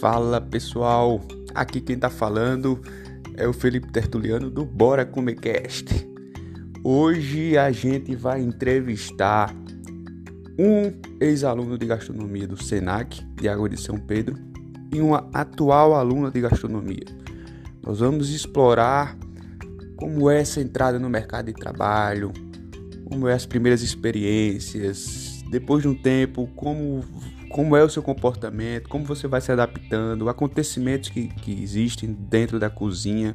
Fala pessoal, aqui quem tá falando é o Felipe Tertuliano do Bora Comecast. Hoje a gente vai entrevistar um ex-aluno de gastronomia do SENAC, de Água de São Pedro, e uma atual aluna de gastronomia. Nós vamos explorar como é essa entrada no mercado de trabalho, como é as primeiras experiências, depois de um tempo, como, como é o seu comportamento, como você vai se adaptando, acontecimentos que, que existem dentro da cozinha.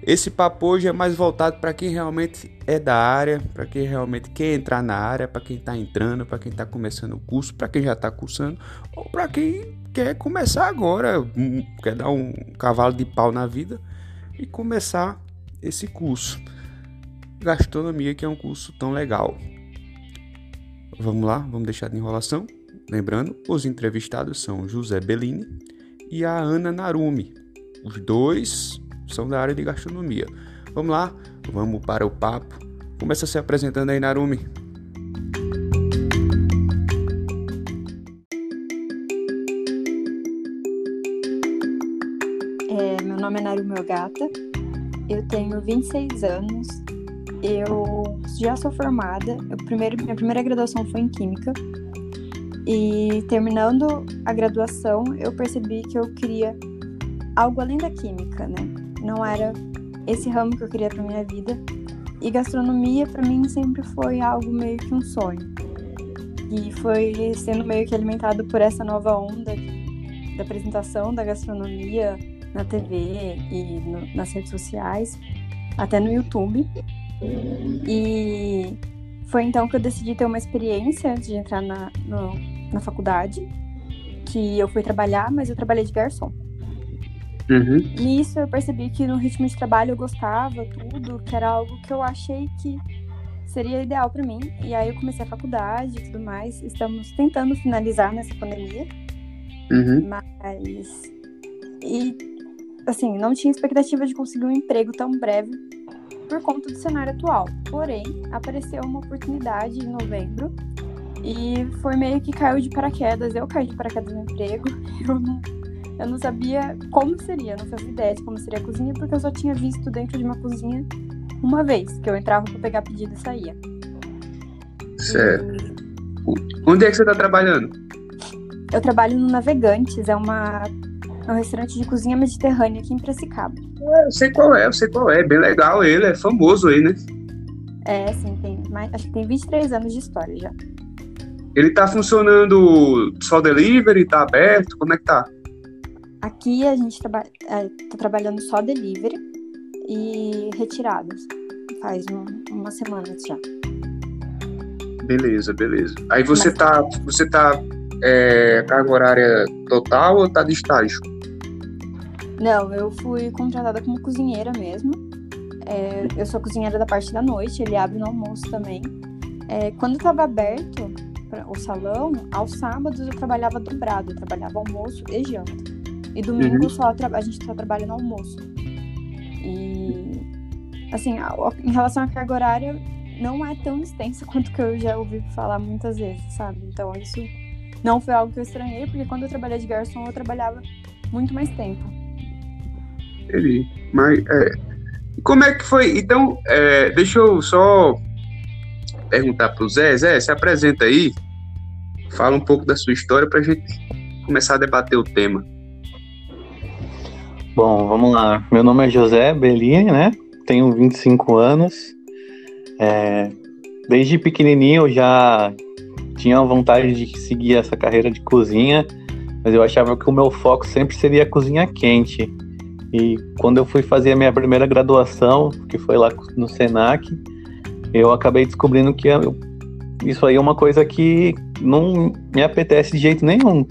Esse papo hoje é mais voltado para quem realmente é da área, para quem realmente quer entrar na área, para quem está entrando, para quem está começando o curso, para quem já está cursando, ou para quem quer começar agora, quer dar um cavalo de pau na vida e começar esse curso. Gastronomia, que é um curso tão legal. Vamos lá, vamos deixar de enrolação. Lembrando, os entrevistados são José Bellini e a Ana Narumi. Os dois são da área de gastronomia. Vamos lá, vamos para o papo. Começa se apresentando aí, Narumi. É, meu nome é Narumi Ogata, eu tenho 26 anos, eu já sou formada, eu primeiro, minha primeira graduação foi em Química, e terminando a graduação eu percebi que eu queria algo além da Química, né? Não era esse ramo que eu queria para minha vida, e gastronomia para mim sempre foi algo meio que um sonho. E foi sendo meio que alimentado por essa nova onda da apresentação da gastronomia na TV e no, nas redes sociais, até no YouTube. E foi então que eu decidi ter uma experiência de entrar na, no, na faculdade, que eu fui trabalhar, mas eu trabalhei de garçom. Uhum. Nisso eu percebi que no ritmo de trabalho eu gostava, tudo, que era algo que eu achei que seria ideal para mim. E aí eu comecei a faculdade e tudo mais. Estamos tentando finalizar nessa pandemia. Uhum. Mas. E, assim, não tinha expectativa de conseguir um emprego tão breve por conta do cenário atual. Porém, apareceu uma oportunidade em novembro e foi meio que caiu de paraquedas. Eu caí de paraquedas no emprego. Eu não, eu não sabia como seria, não fazia ideia de como seria a cozinha, porque eu só tinha visto dentro de uma cozinha uma vez, que eu entrava para pegar pedido e saía. Certo. Onde é que você está trabalhando? Eu trabalho no Navegantes, é uma é um restaurante de cozinha mediterrânea aqui em Piracicaba. É, eu sei qual é, eu sei qual é. Bem legal ele, é famoso aí, né? É, sim, tem mais, acho que tem 23 anos de história já. Ele tá funcionando só delivery, tá aberto? Como é que tá? Aqui a gente traba é, tá trabalhando só delivery e retiradas. Faz um, uma semana já. Beleza, beleza. Aí você Mas... tá. Você tá é, carga horária total ou tá de estágio? Não, eu fui contratada como cozinheira mesmo. É, eu sou cozinheira da parte da noite, ele abre no almoço também. É, quando estava aberto pra, o salão, aos sábados eu trabalhava dobrado, eu trabalhava almoço e janta. E domingo uhum. só a gente só trabalha no almoço. E assim, em relação à carga horária, não é tão extensa quanto que eu já ouvi falar muitas vezes, sabe? Então isso não foi algo que eu estranhei, porque quando eu trabalhei de garçom, eu trabalhava muito mais tempo. Ele, mas é, como é que foi? Então, é, deixa eu só perguntar para o Zé. Zé, se apresenta aí, fala um pouco da sua história para a gente começar a debater o tema. Bom, vamos lá. Meu nome é José Bellini, né? Tenho 25 anos. É, desde pequenininho eu já tinha vontade de seguir essa carreira de cozinha, mas eu achava que o meu foco sempre seria a cozinha quente. E quando eu fui fazer a minha primeira graduação, que foi lá no Senac, eu acabei descobrindo que eu, isso aí é uma coisa que não me apetece de jeito nenhum.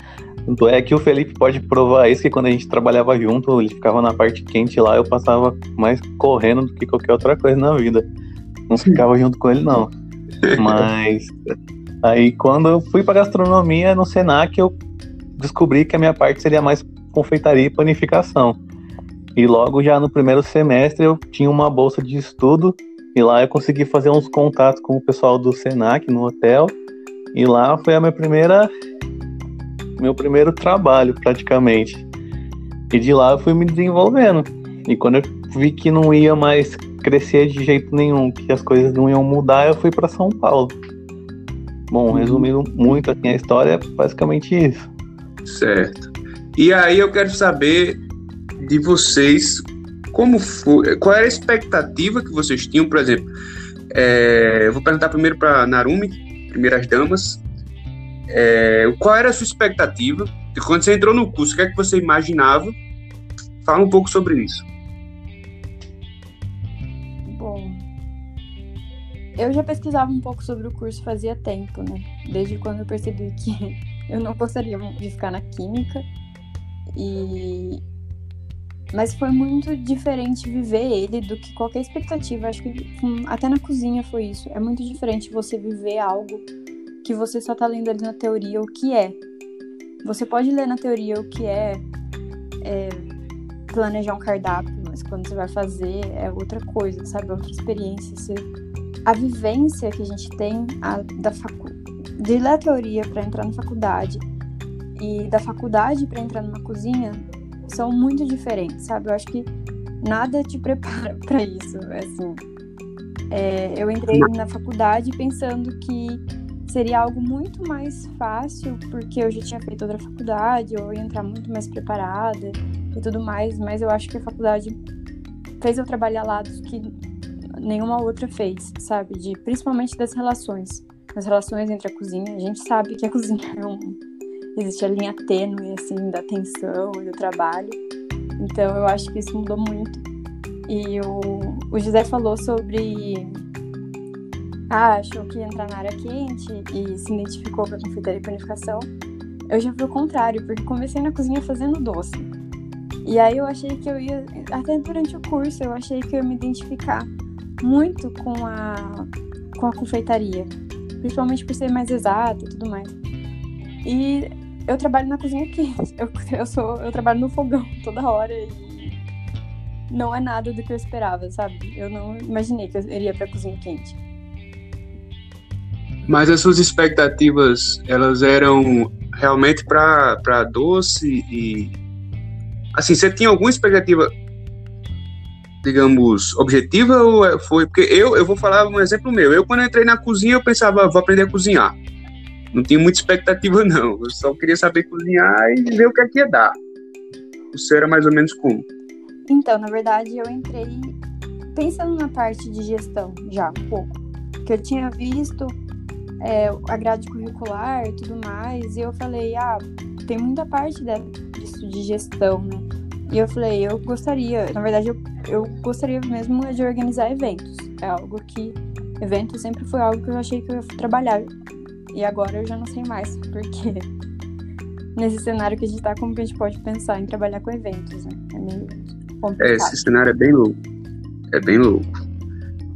Tanto é que o Felipe pode provar isso, que quando a gente trabalhava junto, ele ficava na parte quente lá, eu passava mais correndo do que qualquer outra coisa na vida. Não ficava junto com ele, não. Mas aí quando eu fui para gastronomia no Senac, eu descobri que a minha parte seria mais confeitaria e panificação. E logo já no primeiro semestre eu tinha uma bolsa de estudo e lá eu consegui fazer uns contatos com o pessoal do Senac no hotel. E lá foi a minha primeira meu primeiro trabalho, praticamente. E de lá eu fui me desenvolvendo. E quando eu vi que não ia mais crescer de jeito nenhum, que as coisas não iam mudar, eu fui para São Paulo. Bom, uhum. resumindo muito assim, a história, é basicamente isso. Certo. E aí eu quero saber de vocês como foi, qual era a expectativa que vocês tinham, por exemplo. É, vou perguntar primeiro para Narumi, primeiras damas. É, qual era a sua expectativa? E quando você entrou no curso, o que é que você imaginava? Fala um pouco sobre isso. Bom, eu já pesquisava um pouco sobre o curso fazia tempo, né? Desde quando eu percebi que eu não gostaria de ficar na química. E mas foi muito diferente viver ele do que qualquer expectativa. Acho que hum, até na cozinha foi isso. É muito diferente você viver algo que você só tá lendo ali na teoria o que é. Você pode ler na teoria o que é, é planejar um cardápio, mas quando você vai fazer é outra coisa, sabe? É outra experiência. Você... A vivência que a gente tem a, da facu... de ler a teoria para entrar na faculdade e da faculdade para entrar numa cozinha são muito diferentes, sabe? Eu acho que nada te prepara para isso, assim. É, eu entrei na faculdade pensando que seria algo muito mais fácil, porque eu já tinha feito outra faculdade, eu ia entrar muito mais preparada e tudo mais, mas eu acho que a faculdade fez eu trabalhar lados que nenhuma outra fez, sabe? De, principalmente das relações. As relações entre a cozinha. A gente sabe que a cozinha é um, existe a linha tênue, assim, da atenção e do trabalho. Então, eu acho que isso mudou muito. E o, o José falou sobre. Ah, achou que ia entrar na área quente e se identificou com a confeitaria e panificação. Eu já fui o contrário, porque comecei na cozinha fazendo doce. E aí eu achei que eu ia, até durante o curso, eu achei que eu ia me identificar muito com a, com a confeitaria. Principalmente por ser mais exata e tudo mais. E eu trabalho na cozinha quente. Eu, eu, sou, eu trabalho no fogão toda hora e não é nada do que eu esperava, sabe? Eu não imaginei que eu iria pra cozinha quente. Mas as suas expectativas, elas eram realmente para doce e. Assim, você tinha alguma expectativa, digamos, objetiva ou é, foi. Porque eu, eu vou falar um exemplo meu. Eu, quando entrei na cozinha, eu pensava, vou aprender a cozinhar não tinha muita expectativa, não. Eu só queria saber cozinhar e ver o que é ia dar. O seu era mais ou menos como? Então, na verdade, eu entrei pensando na parte de gestão já um pouco. Que eu tinha visto é, a grade curricular e tudo mais, e eu falei, ah, tem muita parte disso de gestão, né? E eu falei, eu gostaria, na verdade, eu, eu gostaria mesmo de organizar eventos. É algo que. Evento sempre foi algo que eu achei que eu ia trabalhar e agora eu já não sei mais, porque nesse cenário que a gente tá, como que a gente pode pensar em trabalhar com eventos, né? É meio complicado. É, esse cenário é bem louco. É bem louco.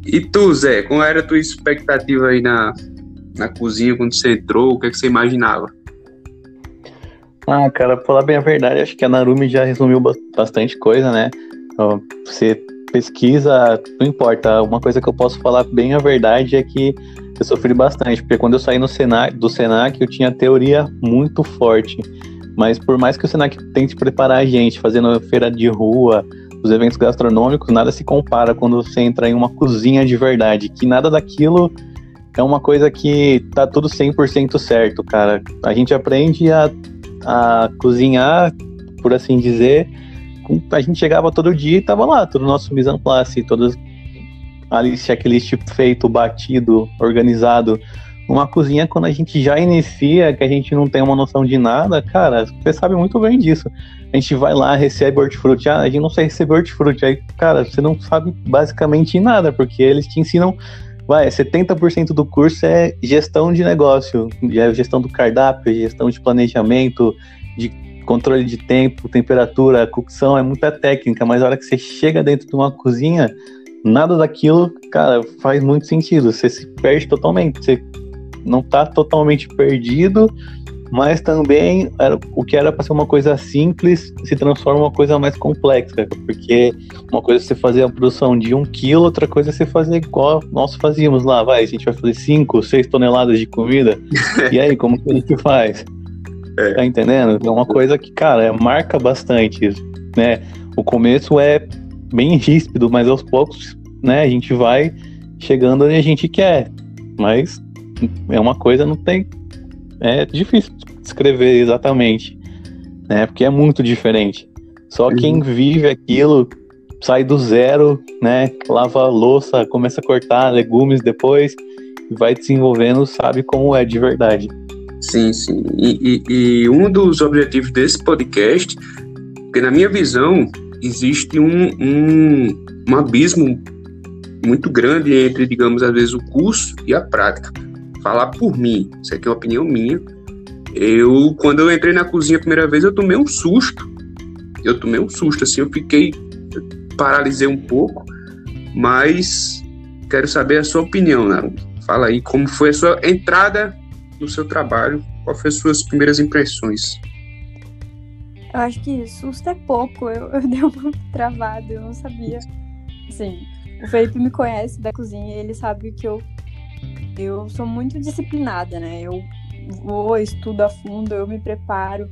E tu, Zé, qual era a tua expectativa aí na, na cozinha quando você entrou? O que, é que você imaginava? Ah, cara, pra falar bem a verdade, acho que a Narumi já resumiu bastante coisa, né? Você pesquisa, não importa. Uma coisa que eu posso falar bem a verdade é que eu sofri bastante, porque quando eu saí no Senac, do Senac, eu tinha teoria muito forte. Mas por mais que o Senac tente preparar a gente, fazendo feira de rua, os eventos gastronômicos, nada se compara quando você entra em uma cozinha de verdade, que nada daquilo é uma coisa que tá tudo 100% certo, cara. A gente aprende a, a cozinhar, por assim dizer, a gente chegava todo dia e tava lá, todo o nosso mise en place, todas ali checklist feito, batido, organizado. Uma cozinha, quando a gente já inicia, que a gente não tem uma noção de nada, cara, você sabe muito bem disso. A gente vai lá, recebe hortifruti, ah, a gente não sabe receber hortifruti, aí, cara, você não sabe basicamente nada, porque eles te ensinam, vai, 70% do curso é gestão de negócio, é gestão do cardápio, gestão de planejamento, de controle de tempo, temperatura, cocção, é muita técnica, mas a hora que você chega dentro de uma cozinha, nada daquilo, cara, faz muito sentido. Você se perde totalmente. Você não tá totalmente perdido, mas também era, o que era para ser uma coisa simples se transforma em uma coisa mais complexa, porque uma coisa é você fazer a produção de um quilo, outra coisa é você fazer igual nós fazíamos lá, vai, a gente vai fazer cinco, seis toneladas de comida, e aí, como que a gente faz? É. Tá entendendo? É uma coisa que, cara, marca bastante, né? O começo é bem ríspido, mas aos poucos, né, a gente vai chegando onde a gente quer. Mas é uma coisa, não tem. É difícil descrever exatamente, né? Porque é muito diferente. Só uhum. quem vive aquilo sai do zero, né? Lava louça, começa a cortar legumes depois, vai desenvolvendo, sabe como é de verdade. Sim, sim. E, e, e um dos objetivos desse podcast, porque na minha visão, existe um, um, um abismo muito grande entre, digamos, às vezes o curso e a prática. Falar por mim, isso aqui é uma opinião minha. Eu, quando eu entrei na cozinha a primeira vez, eu tomei um susto. Eu tomei um susto, assim, eu fiquei, paralisei um pouco, mas quero saber a sua opinião, Naruto. Fala aí como foi a sua entrada no seu trabalho, quais foram as suas primeiras impressões? Eu acho que susto é pouco, eu, eu dei uma travada, eu não sabia. Assim, o Felipe me conhece da cozinha ele sabe que eu, eu sou muito disciplinada, né? Eu vou, estudo a fundo, eu me preparo.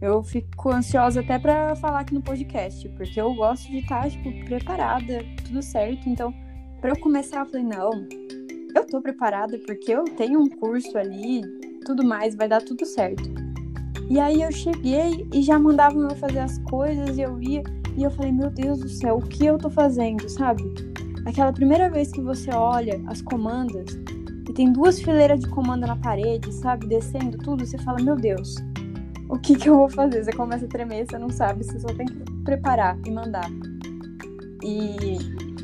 Eu fico ansiosa até para falar aqui no podcast, porque eu gosto de estar, tipo, preparada, tudo certo. Então, para eu começar, eu falei, não, eu tô preparada porque eu tenho um curso ali, tudo mais, vai dar tudo certo. E aí eu cheguei e já mandavam eu fazer as coisas e eu ia e eu falei, meu Deus do céu, o que eu tô fazendo, sabe? Aquela primeira vez que você olha as comandas e tem duas fileiras de comando na parede, sabe, descendo tudo, você fala, meu Deus, o que que eu vou fazer? Você começa a tremer, você não sabe, você só tem que preparar e mandar. E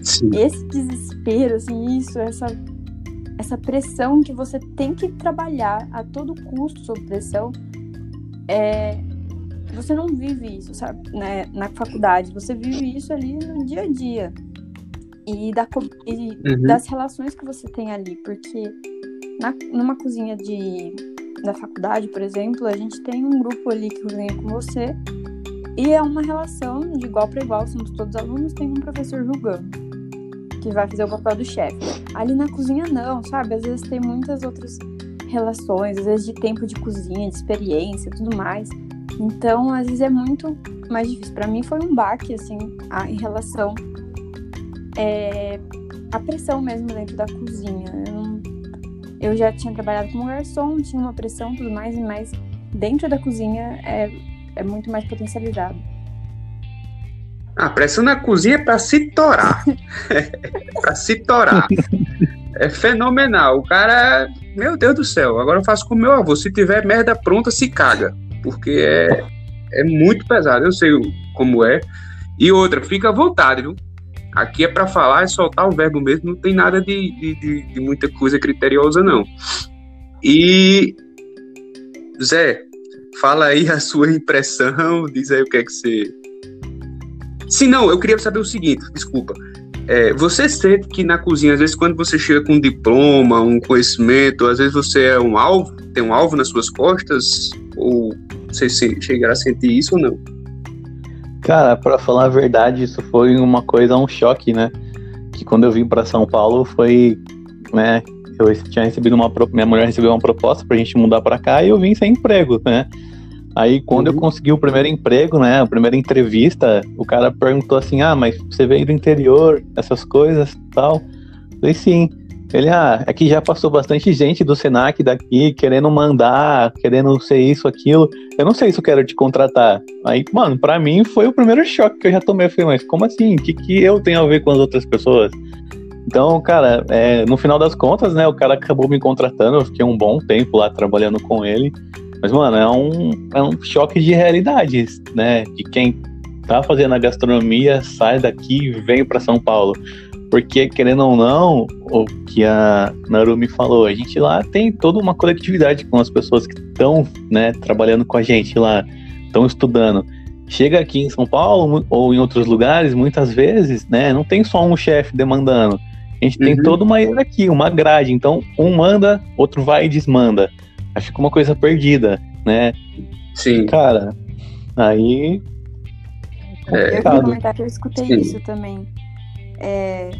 Sim. esse desespero, assim, isso, essa essa pressão que você tem que trabalhar a todo custo sob pressão, é, você não vive isso, sabe, né, na faculdade, você vive isso ali no dia a dia. E, da, e uhum. das relações que você tem ali, porque na, numa cozinha de, da faculdade, por exemplo, a gente tem um grupo ali que cozinha com você, e é uma relação de igual para igual, somos todos alunos, tem um professor julgando que vai fazer o papel do chefe. Ali na cozinha não, sabe? Às vezes tem muitas outras relações, às vezes de tempo de cozinha, de experiência, tudo mais. Então, às vezes é muito mais difícil. Para mim foi um baque assim, a, em relação é, à pressão mesmo dentro da cozinha. Eu, não, eu já tinha trabalhado como garçom, tinha uma pressão, tudo mais, mas dentro da cozinha é, é muito mais potencializado. A pressão na cozinha é para se torar. é para se torar. É fenomenal. O cara, meu Deus do céu, agora eu faço com meu avô. Se tiver merda pronta, se caga. Porque é, é muito pesado. Eu sei como é. E outra, fica à vontade, viu? Aqui é para falar, é soltar o verbo mesmo, não tem nada de, de, de, muita coisa criteriosa, não. E, Zé, fala aí a sua impressão, diz aí o que é que você Sim, não, eu queria saber o seguinte, desculpa. É, você sente que na cozinha, às vezes, quando você chega com um diploma, um conhecimento, às vezes você é um alvo, tem um alvo nas suas costas? Ou você chegará a sentir isso ou não? Cara, para falar a verdade, isso foi uma coisa, um choque, né? Que quando eu vim para São Paulo foi, né? Eu tinha recebido uma, minha mulher recebeu uma proposta pra gente mudar para cá e eu vim sem emprego, né? Aí quando uhum. eu consegui o primeiro emprego, né, a primeira entrevista, o cara perguntou assim: "Ah, mas você veio do interior, essas coisas, tal?" Eu falei: "Sim". Ele: "Ah, aqui já passou bastante gente do Senac daqui querendo mandar, querendo ser isso, aquilo. Eu não sei se eu quero te contratar". Aí, mano, para mim foi o primeiro choque que eu já tomei, eu falei: "Mas como assim? O que que eu tenho a ver com as outras pessoas?" Então, cara, é, no final das contas, né, o cara acabou me contratando, eu fiquei um bom tempo lá trabalhando com ele. Mas, mano, é um, é um choque de realidade, né? De quem tá fazendo a gastronomia, sai daqui e vem para São Paulo. Porque, querendo ou não, o que a Narumi falou, a gente lá tem toda uma coletividade com as pessoas que estão né, trabalhando com a gente lá, estão estudando. Chega aqui em São Paulo ou em outros lugares, muitas vezes, né, não tem só um chefe demandando. A gente uhum. tem toda uma aqui, uma grade. Então, um manda, outro vai e desmanda aí fica uma coisa perdida, né? Sim. Cara, aí. É, eu queria comentar que eu escutei Sim. isso também. É,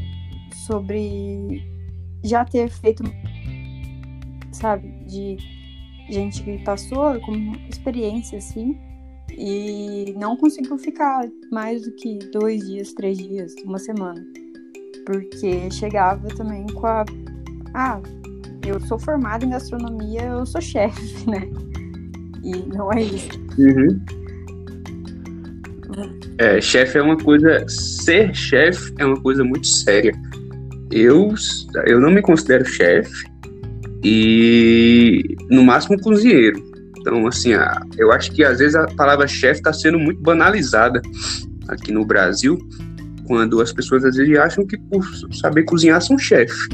sobre já ter feito, sabe, de gente que passou com experiência, assim, e não conseguiu ficar mais do que dois dias, três dias, uma semana. Porque chegava também com a. Ah, eu sou formada em gastronomia, eu sou chefe, né? E não é isso. Uhum. É, chefe é uma coisa. Ser chefe é uma coisa muito séria. Eu, eu não me considero chefe e no máximo cozinheiro. Então, assim, a, eu acho que às vezes a palavra chefe está sendo muito banalizada aqui no Brasil, quando as pessoas às vezes acham que por saber cozinhar são chefe.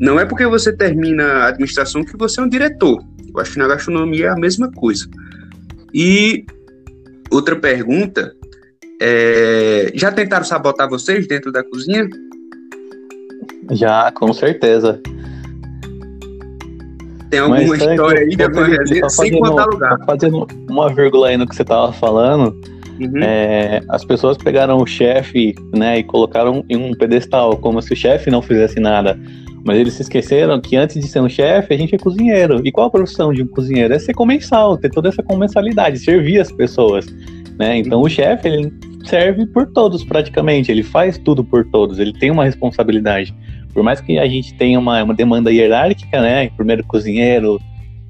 Não é porque você termina a administração que você é um diretor. Eu acho que na gastronomia é a mesma coisa. E outra pergunta é, já tentaram sabotar vocês dentro da cozinha? Já, com certeza. Tem alguma Mas, história aí de alguma resenha, sem contar lugar. Fazendo uma vírgula aí no que você tava falando, uhum. é, as pessoas pegaram o chefe né, e colocaram em um pedestal, como se o chefe não fizesse nada. Mas eles se esqueceram que antes de ser um chefe, a gente é cozinheiro. E qual a profissão de um cozinheiro? É ser comensal, ter toda essa comensalidade, servir as pessoas. Né? Então o chefe, ele serve por todos praticamente, ele faz tudo por todos, ele tem uma responsabilidade. Por mais que a gente tenha uma, uma demanda hierárquica, né? Primeiro cozinheiro,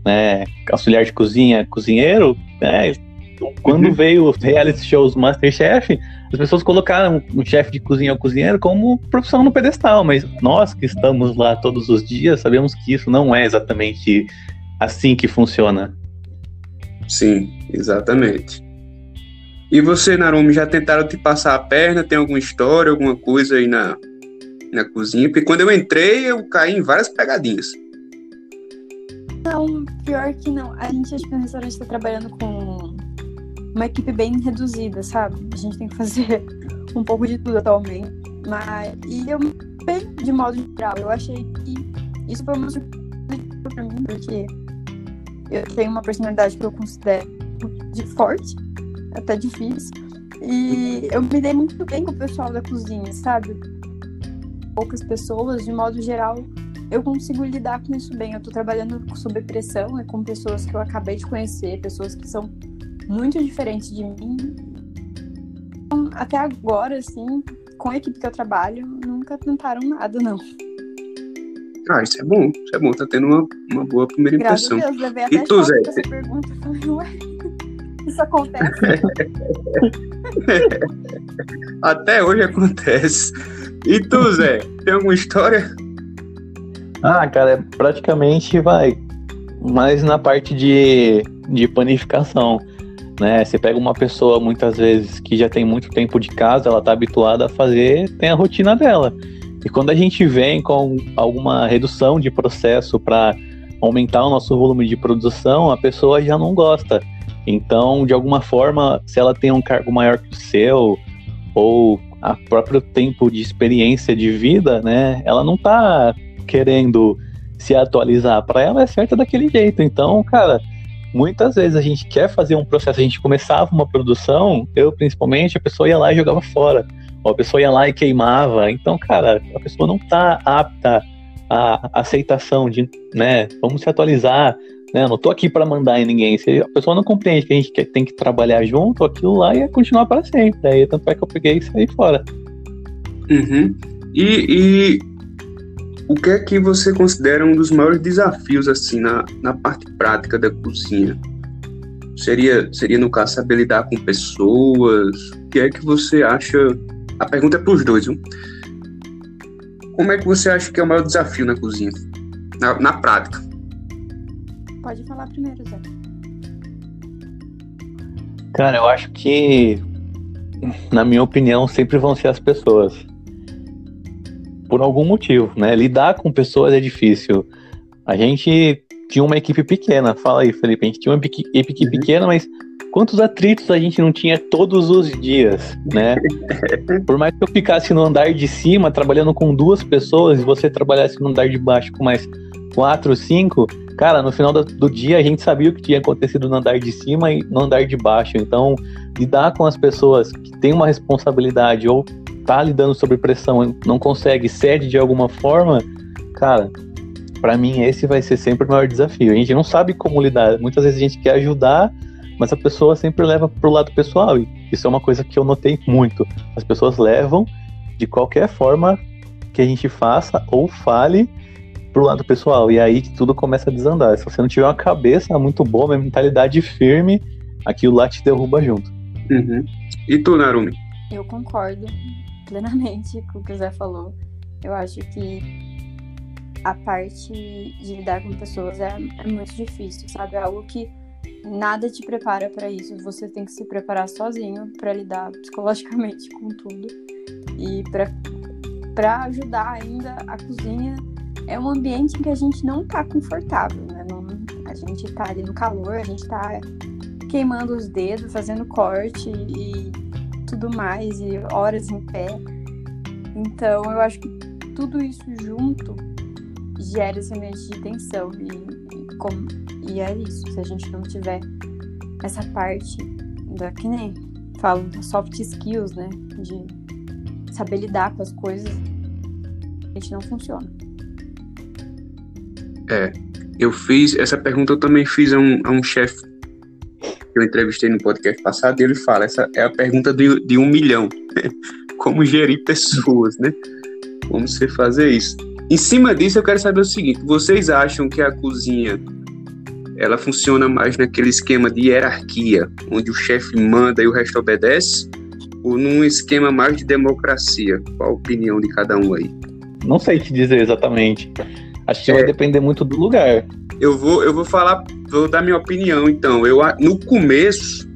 né? Auxiliar de cozinha, cozinheiro, né? Quando uhum. veio os reality shows Masterchef, as pessoas colocaram o chefe de cozinha ou cozinheiro como profissão no pedestal, mas nós que estamos lá todos os dias sabemos que isso não é exatamente assim que funciona. Sim, exatamente. E você, Narumi, já tentaram te passar a perna? Tem alguma história, alguma coisa aí na, na cozinha? Porque quando eu entrei, eu caí em várias pegadinhas. Não, pior que não. A gente, acho que no restaurante está trabalhando com uma equipe bem reduzida, sabe? A gente tem que fazer um pouco de tudo atualmente. Mas, e eu, bem de modo geral, eu achei que isso foi uma surpresa pra mim, porque eu tenho uma personalidade que eu considero de forte até difícil. E eu me dei muito bem com o pessoal da cozinha, sabe? Poucas pessoas, de modo geral, eu consigo lidar com isso bem. Eu tô trabalhando sob pressão, é com pessoas que eu acabei de conhecer, pessoas que são muito diferentes de mim. Então, até agora, assim, com a equipe que eu trabalho, nunca tentaram nada, não. Ah, isso é bom, isso é bom, tá tendo uma, uma boa primeira Graças impressão. A Deus, levei até e tu, Zé? Essa pergunta, isso acontece? Até hoje acontece. E tu, Zé, tem alguma história? Ah, cara, praticamente vai mais na parte de, de panificação. Né? Você pega uma pessoa muitas vezes que já tem muito tempo de casa, ela está habituada a fazer, tem a rotina dela. E quando a gente vem com alguma redução de processo para aumentar o nosso volume de produção, a pessoa já não gosta. Então, de alguma forma, se ela tem um cargo maior que o seu, ou a próprio tempo de experiência de vida, né, ela não tá querendo se atualizar. Para ela é certa daquele jeito. Então, cara, muitas vezes a gente quer fazer um processo, a gente começava uma produção, eu principalmente, a pessoa ia lá e jogava fora. Ou a pessoa ia lá e queimava. Então, cara, a pessoa não tá apta à aceitação de, né, vamos se atualizar, né? Não tô aqui para mandar em ninguém. Se a pessoa não compreende que a gente tem que trabalhar junto, aquilo lá ia continuar para sempre. Daí tanto é que eu peguei e saí fora. Uhum. E, e, o que é que você considera um dos maiores desafios assim na, na parte prática da cozinha? Seria, seria no caso saber lidar com pessoas? O que é que você acha? A pergunta é para os dois, viu? Como é que você acha que é o maior desafio na cozinha? Na, na prática? Pode falar primeiro, Zé. Cara, eu acho que, na minha opinião, sempre vão ser as pessoas. Por algum motivo, né? Lidar com pessoas é difícil. A gente tinha uma equipe pequena. Fala aí, Felipe. A gente tinha uma equipe uhum. pequena, mas quantos atritos a gente não tinha todos os dias, né? Por mais que eu ficasse no andar de cima, trabalhando com duas pessoas, e você trabalhasse no andar de baixo com mais quatro, cinco, cara, no final do, do, dia a gente sabia o que tinha acontecido no andar de cima e no andar de baixo. Então, lidar com as pessoas que têm uma responsabilidade ou tá lidando sob pressão e não consegue, cede de alguma forma, cara, para mim esse vai ser sempre o maior desafio. A gente não sabe como lidar. Muitas vezes a gente quer ajudar, mas a pessoa sempre leva pro lado pessoal. E isso é uma coisa que eu notei muito. As pessoas levam de qualquer forma que a gente faça ou fale pro lado pessoal. E aí que tudo começa a desandar. Se você não tiver uma cabeça muito boa, uma mentalidade firme, aquilo lá te derruba junto. Uhum. E tu, Narumi? Eu concordo plenamente com o que o Zé falou. Eu acho que a parte de lidar com pessoas é, é muito difícil, sabe? É algo que nada te prepara para isso. Você tem que se preparar sozinho para lidar psicologicamente com tudo. E para ajudar ainda a cozinha é um ambiente em que a gente não tá confortável, né? Não, a gente tá ali no calor, a gente tá queimando os dedos, fazendo corte e tudo mais, e horas em pé. Então eu acho que tudo isso junto gera esse ambiente de tensão. E, e, como, e é isso. Se a gente não tiver essa parte da que nem falo soft skills, né? De saber lidar com as coisas, a gente não funciona. É, eu fiz essa pergunta, eu também fiz a um, a um chefe eu entrevistei no podcast passado, e ele fala: essa é a pergunta de, de um milhão. Como gerir pessoas, né? Como você fazer isso? Em cima disso, eu quero saber o seguinte: vocês acham que a cozinha ela funciona mais naquele esquema de hierarquia, onde o chefe manda e o resto obedece, ou num esquema mais de democracia? Qual a opinião de cada um aí? Não sei te dizer exatamente. Acho que é, vai depender muito do lugar. Eu vou, eu vou falar, vou dar minha opinião. Então, eu no começo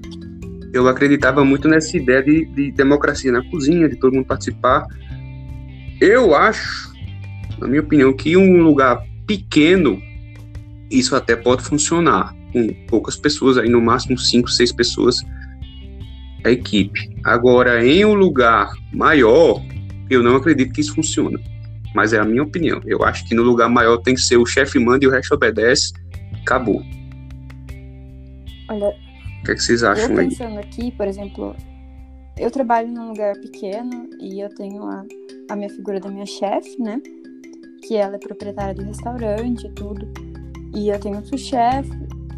eu acreditava muito nessa ideia de, de democracia na cozinha, de todo mundo participar. Eu acho na minha opinião, que um lugar pequeno, isso até pode funcionar, com poucas pessoas, aí no máximo cinco, seis pessoas, a equipe. Agora, em um lugar maior, eu não acredito que isso funcione. Mas é a minha opinião. Eu acho que no lugar maior tem que ser o chefe manda e o resto obedece. Acabou. Olha. O que, é que vocês acham eu aí? pensando aqui, por exemplo, eu trabalho num lugar pequeno e eu tenho a, a minha figura da minha chefe, né? que ela é proprietária do restaurante e tudo. E eu tenho outro chefe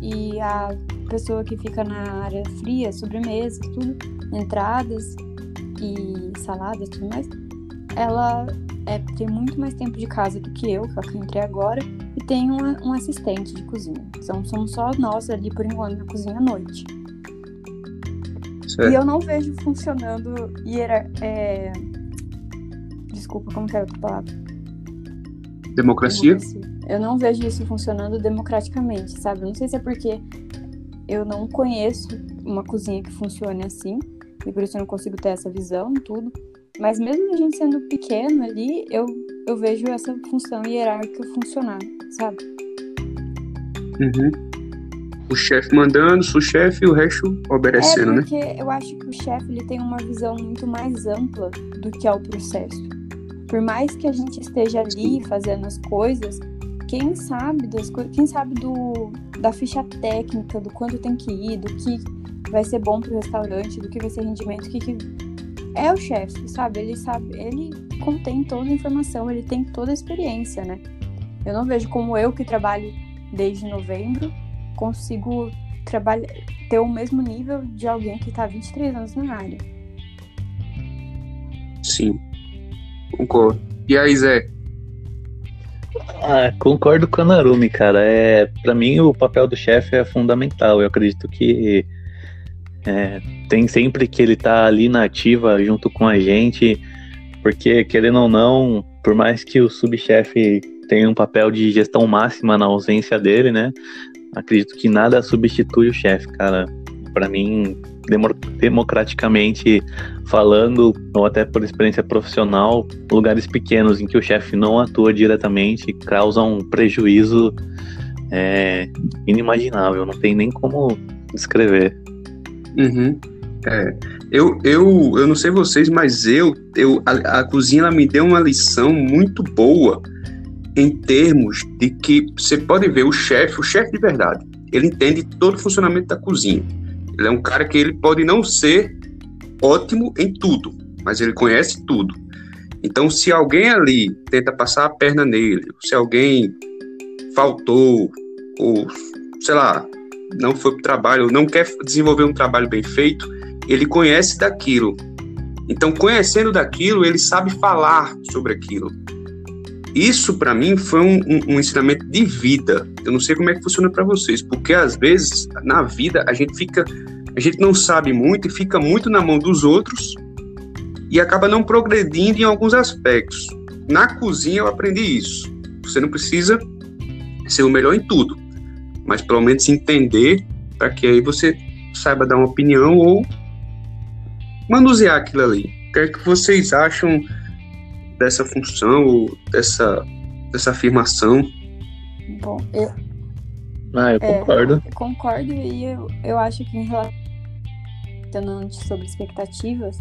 e a pessoa que fica na área fria, sobremesa, tudo, entradas e saladas e tudo mais, ela é, tem muito mais tempo de casa do que eu, que é eu entrei agora, e tem uma, um assistente de cozinha. Então somos só nós ali por enquanto na cozinha à noite. Certo. E eu não vejo funcionando hierar, é... Desculpa, como que é a outra palavra? Democracia? Eu não vejo isso funcionando democraticamente, sabe? não sei se é porque eu não conheço uma cozinha que funcione assim, e por isso eu não consigo ter essa visão, tudo. Mas mesmo a gente sendo pequeno ali, eu, eu vejo essa função hierárquica funcionar, sabe? Uhum. O chefe mandando, o chefe e o resto obedecendo, é porque né? eu acho que o chefe ele tem uma visão muito mais ampla do que é o processo. Por mais que a gente esteja ali fazendo as coisas, quem sabe das quem sabe do, da ficha técnica, do quanto tem que ir, do que vai ser bom para o restaurante, do que vai ser rendimento, o que, que é o chefe, sabe? Ele sabe, ele contém toda a informação, ele tem toda a experiência, né? Eu não vejo como eu que trabalho desde novembro consigo trabalhar ter o mesmo nível de alguém que está 23 anos na área. Sim. Concordo. E aí, Zé? Ah, concordo com a Narumi, cara. É, para mim, o papel do chefe é fundamental. Eu acredito que é, tem sempre que ele tá ali na ativa junto com a gente, porque, querendo ou não, por mais que o subchefe tenha um papel de gestão máxima na ausência dele, né? Acredito que nada substitui o chefe, cara. Para mim, democraticamente falando, ou até por experiência profissional, lugares pequenos em que o chefe não atua diretamente causam um prejuízo é, inimaginável, não tem nem como descrever. Uhum. É, eu, eu, eu não sei vocês, mas eu, eu a, a cozinha ela me deu uma lição muito boa em termos de que você pode ver o chefe, o chefe de verdade, ele entende todo o funcionamento da cozinha. Ele é um cara que ele pode não ser ótimo em tudo, mas ele conhece tudo. Então, se alguém ali tenta passar a perna nele, se alguém faltou, ou sei lá, não foi para o trabalho, não quer desenvolver um trabalho bem feito, ele conhece daquilo. Então, conhecendo daquilo, ele sabe falar sobre aquilo. Isso, para mim, foi um, um, um, ensinamento de vida. Eu não sei como é que funciona para vocês, porque às vezes, na vida, a gente fica. A gente não sabe muito e fica muito na mão dos outros e acaba não progredindo em alguns aspectos. Na cozinha, eu aprendi isso. Você não precisa ser o melhor em tudo, mas pelo menos entender para que aí você saiba dar uma opinião ou manusear aquilo ali. O que é que vocês acham dessa função ou dessa, dessa afirmação? Bom, eu. Ah, eu é, concordo. Eu concordo e eu, eu acho que em relação sobre expectativas,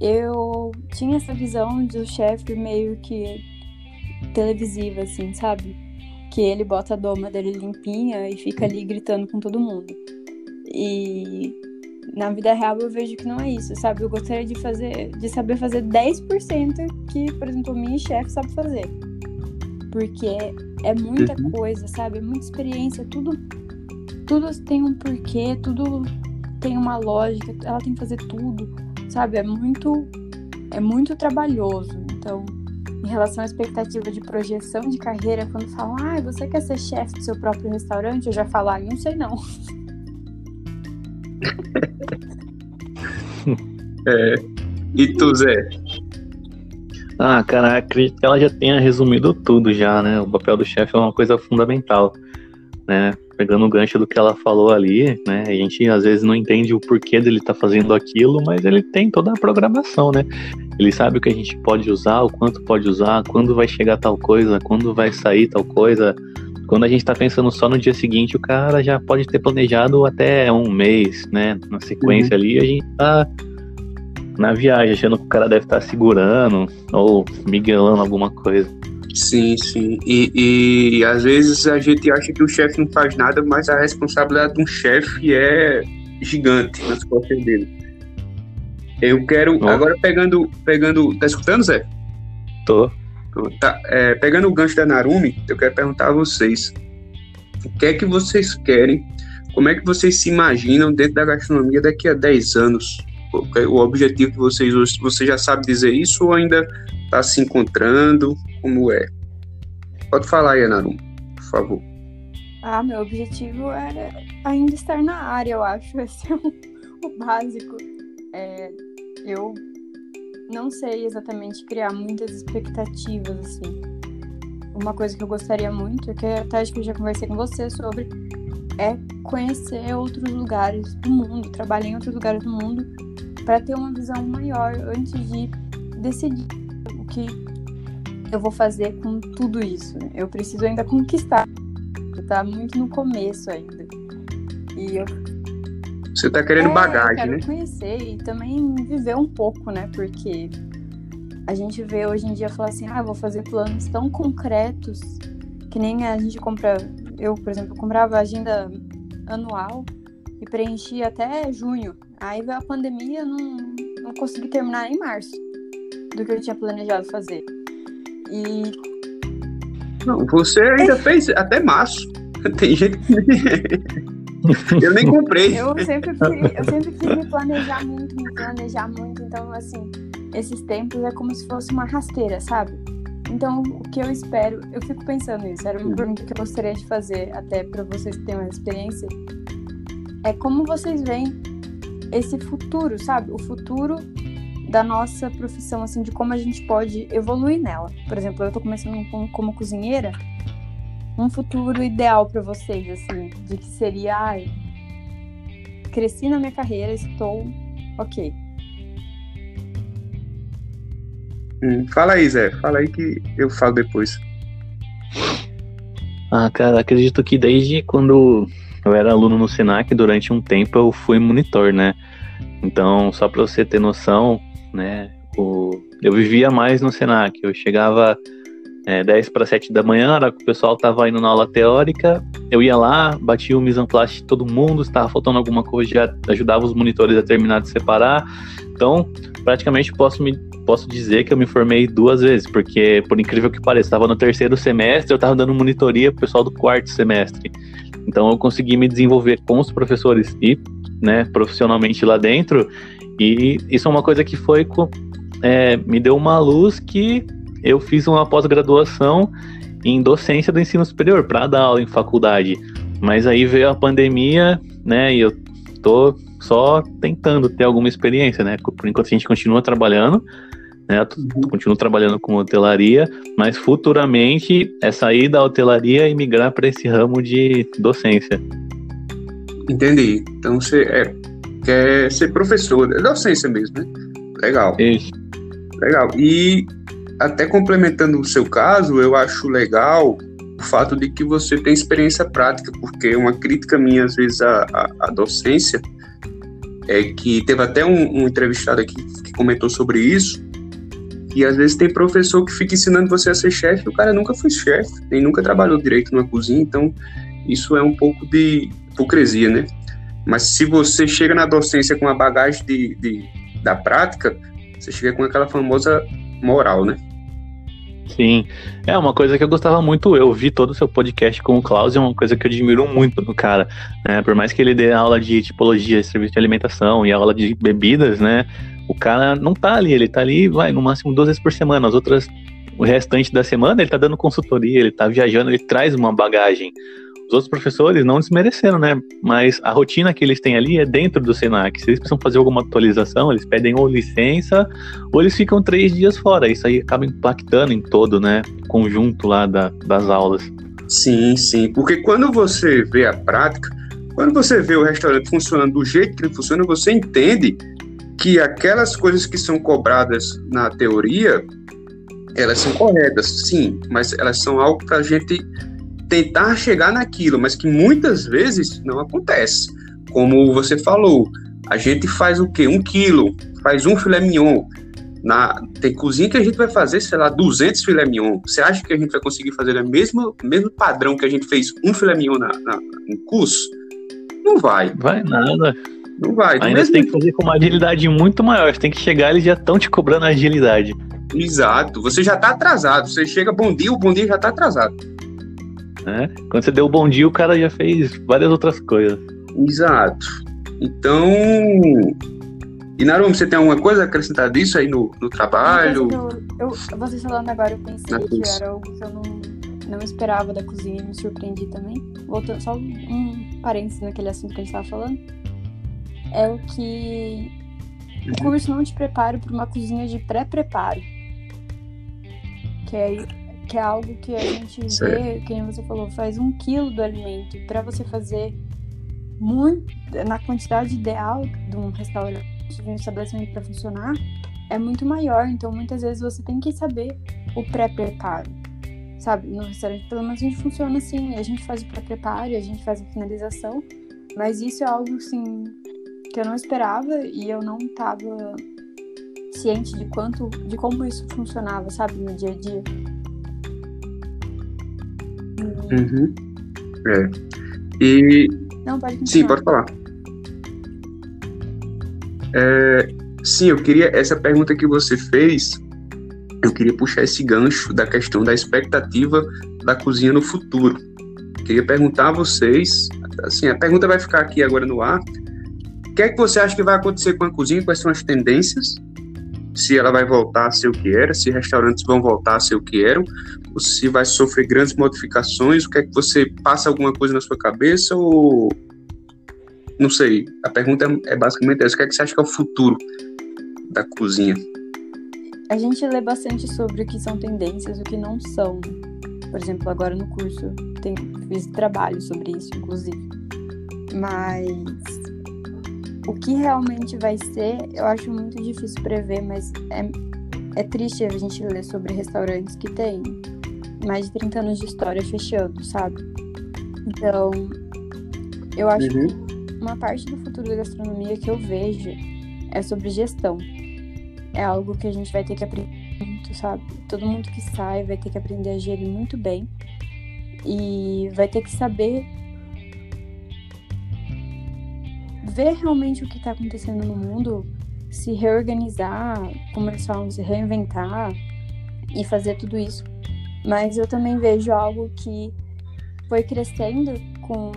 eu tinha essa visão do chefe meio que televisiva, assim, sabe? Que ele bota a doma dele limpinha e fica ali gritando com todo mundo. E na vida real eu vejo que não é isso, sabe? Eu gostaria de fazer, de saber fazer 10% que, por exemplo, minha chefe sabe fazer. Porque é, é muita uhum. coisa, sabe? É muita experiência, tudo tudo tem um porquê, tudo tem uma lógica, ela tem que fazer tudo, sabe? É muito é muito trabalhoso. Então, em relação à expectativa de projeção de carreira, quando falam, ah, você quer ser chefe do seu próprio restaurante? Eu já falo, ah, não sei não. é. E tu, Zé? Ah, cara, acredito que ela já tenha resumido tudo já, né? O papel do chefe é uma coisa fundamental, né? Pegando o gancho do que ela falou ali, né? A gente às vezes não entende o porquê dele estar tá fazendo aquilo, mas ele tem toda a programação, né? Ele sabe o que a gente pode usar, o quanto pode usar, quando vai chegar tal coisa, quando vai sair tal coisa, quando a gente está pensando só no dia seguinte, o cara já pode ter planejado até um mês, né? Na sequência uhum. ali, a gente tá na viagem, achando que o cara deve estar tá segurando ou miguelando alguma coisa. Sim, sim. E, e às vezes a gente acha que o chefe não faz nada, mas a responsabilidade de um chefe é gigante nas costas dele. Eu quero. Oh. Agora pegando. pegando. Tá escutando, Zé? Tô. Tá, é, pegando o gancho da Narumi, eu quero perguntar a vocês: o que é que vocês querem? Como é que vocês se imaginam dentro da gastronomia daqui a 10 anos? O objetivo de vocês hoje, você já sabe dizer isso ou ainda está se encontrando? Como é? Pode falar aí, Narumi, por favor. Ah, meu objetivo era ainda estar na área, eu acho. Esse é o, o básico. É, eu não sei exatamente criar muitas expectativas, assim. Uma coisa que eu gostaria muito, que até acho que eu já conversei com você sobre, é conhecer outros lugares do mundo, trabalhar em outros lugares do mundo, para ter uma visão maior antes de decidir o que eu vou fazer com tudo isso. Eu preciso ainda conquistar, tá muito no começo ainda. E eu você tá querendo é, bagagem, eu quero né? conhecer e também viver um pouco, né? Porque a gente vê hoje em dia falar assim, ah, vou fazer planos tão concretos que nem a gente compra. Eu, por exemplo, comprava agenda anual e preenchia até junho. Aí veio a pandemia, não, não consegui terminar em março do que eu tinha planejado fazer. E. Não, você ainda fez até março. Tem gente que. Eu nem comprei. eu, sempre eu sempre quis me planejar muito, me planejar muito. Então, assim, esses tempos é como se fosse uma rasteira, sabe? Então, o que eu espero, eu fico pensando nisso, era uma pergunta que eu gostaria de fazer até para vocês que têm uma experiência, é como vocês veem esse futuro, sabe? O futuro da nossa profissão, assim, de como a gente pode evoluir nela. Por exemplo, eu tô começando como, como cozinheira, um futuro ideal para vocês, assim, de que seria, ai, cresci na minha carreira, estou ok. Hum, fala aí, Zé, fala aí que eu falo depois. Ah, cara, acredito que desde quando eu era aluno no Senac, durante um tempo eu fui monitor, né? Então, só para você ter noção, né, o, eu vivia mais no Senac, eu chegava é, 10 para 7 da manhã, era que o pessoal estava indo na aula teórica, eu ia lá, batia o mise de todo mundo, estava faltando alguma coisa, já ajudava os monitores a terminar de separar. Então, praticamente posso me posso dizer que eu me formei duas vezes, porque, por incrível que pareça, estava no terceiro semestre, eu estava dando monitoria pro pessoal do quarto semestre. Então eu consegui me desenvolver com os professores e, né, profissionalmente lá dentro. E isso é uma coisa que foi é, me deu uma luz que eu fiz uma pós-graduação em docência do ensino superior para dar aula em faculdade. Mas aí veio a pandemia, né? E eu tô só tentando ter alguma experiência, né? Por enquanto a gente continua trabalhando, né? Continuo trabalhando com hotelaria, mas futuramente é sair da hotelaria e migrar para esse ramo de docência. Entendi. Então você é, quer ser professor, é docência mesmo, né? Legal. Isso. Legal. E até complementando o seu caso, eu acho legal o fato de que você tem experiência prática, porque uma crítica minha, às vezes, à, à, à docência é que teve até um, um, entrevistado aqui que comentou sobre isso, que às vezes tem professor que fica ensinando você a ser chefe e o cara nunca foi chefe, nem nunca trabalhou direito numa cozinha, então isso é um pouco de hipocrisia, né? Mas se você chega na docência com a bagagem de, de da prática, você chega com aquela famosa moral, né? Sim, é uma coisa que eu gostava muito. Eu vi todo o seu podcast com o Klaus, é uma coisa que eu admiro muito no cara. Né? Por mais que ele dê aula de tipologia, serviço de alimentação e aula de bebidas, né? O cara não tá ali, ele tá ali, vai, no máximo duas vezes por semana. As outras, o restante da semana, ele tá dando consultoria, ele tá viajando, ele traz uma bagagem. Os outros professores não desmereceram, né? Mas a rotina que eles têm ali é dentro do Senac. Se eles precisam fazer alguma atualização, eles pedem ou licença ou eles ficam três dias fora. Isso aí acaba impactando em todo, né? Conjunto lá da, das aulas. Sim, sim. Porque quando você vê a prática, quando você vê o restaurante funcionando do jeito que ele funciona, você entende que aquelas coisas que são cobradas na teoria, elas são corretas, sim, mas elas são algo para a gente tentar chegar naquilo, mas que muitas vezes não acontece. Como você falou, a gente faz o quê? Um quilo, faz um filé mignon. Na, tem cozinha que a gente vai fazer, sei lá, 200 filé mignon. Você acha que a gente vai conseguir fazer o mesmo, mesmo padrão que a gente fez um filé mignon na, na, no curso? Não vai. Vai nada. Não vai. Ainda mesmo... tem que fazer com uma agilidade muito maior. Você tem que chegar, eles já estão te cobrando agilidade. Exato. Você já está atrasado. Você chega, bom dia, o bom dia já está atrasado. Né? Quando você deu o bom dia, o cara já fez várias outras coisas. Exato. Então. E Narum, você tem alguma coisa a acrescentar disso aí no, no trabalho? Eu, eu, vocês falando agora, eu pensei que era algo que eu não, não esperava da cozinha e me surpreendi também. Voltando só um parênteses naquele assunto que a gente estava falando. É o que o curso não te prepara para uma cozinha de pré-preparo. Que é que é algo que a gente certo. vê, quem você falou, faz um quilo do alimento para você fazer muito na quantidade ideal de um restaurante, de um estabelecimento para funcionar, é muito maior. Então, muitas vezes você tem que saber o pré-preparo, sabe? No restaurante, pelo menos a gente funciona assim: a gente faz o pré-preparo, a gente faz a finalização, mas isso é algo assim que eu não esperava e eu não estava ciente de quanto, de como isso funcionava, sabe, no dia a dia. Uhum. É. E. Não, pode continuar. Sim, pode falar. É, sim, eu queria. Essa pergunta que você fez, eu queria puxar esse gancho da questão da expectativa da cozinha no futuro. Queria perguntar a vocês, assim, a pergunta vai ficar aqui agora no ar. O que é que você acha que vai acontecer com a cozinha? Quais são as tendências? Se ela vai voltar a ser o que era, se restaurantes vão voltar a ser o que eram, se vai sofrer grandes modificações? O que é que você passa alguma coisa na sua cabeça ou não sei? A pergunta é basicamente essa: o que é que você acha que é o futuro da cozinha? A gente lê bastante sobre o que são tendências, o que não são. Por exemplo, agora no curso tem, fiz trabalho sobre isso, inclusive. Mas o que realmente vai ser, eu acho muito difícil prever, mas é, é triste a gente ler sobre restaurantes que têm mais de 30 anos de história fechando, sabe? Então, eu acho uhum. que uma parte do futuro da gastronomia que eu vejo é sobre gestão. É algo que a gente vai ter que aprender muito, sabe? Todo mundo que sai vai ter que aprender a gerir muito bem e vai ter que saber ver realmente o que está acontecendo no mundo se reorganizar, eles falam, se reinventar e fazer tudo isso. Mas eu também vejo algo que foi crescendo com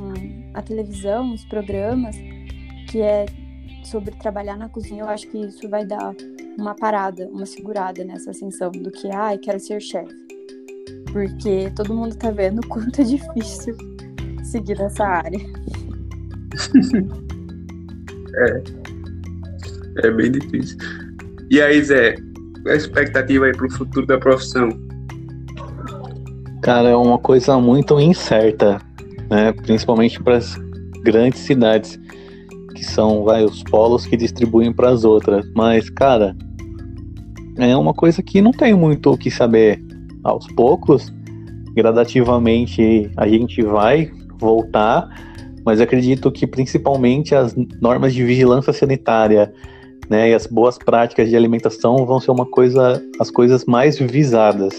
a televisão, os programas, que é sobre trabalhar na cozinha. Eu acho que isso vai dar uma parada, uma segurada nessa ascensão do que, ai, ah, quero ser chefe. Porque todo mundo tá vendo o quanto é difícil seguir nessa área. é. É bem difícil. E aí, Zé, qual é a expectativa aí pro futuro da profissão? Cara, é uma coisa muito incerta, né? Principalmente para as grandes cidades, que são vai, os polos que distribuem para as outras. Mas, cara, é uma coisa que não tem muito o que saber. Aos poucos, gradativamente, a gente vai voltar, mas acredito que principalmente as normas de vigilância sanitária né, e as boas práticas de alimentação vão ser uma coisa, as coisas mais visadas.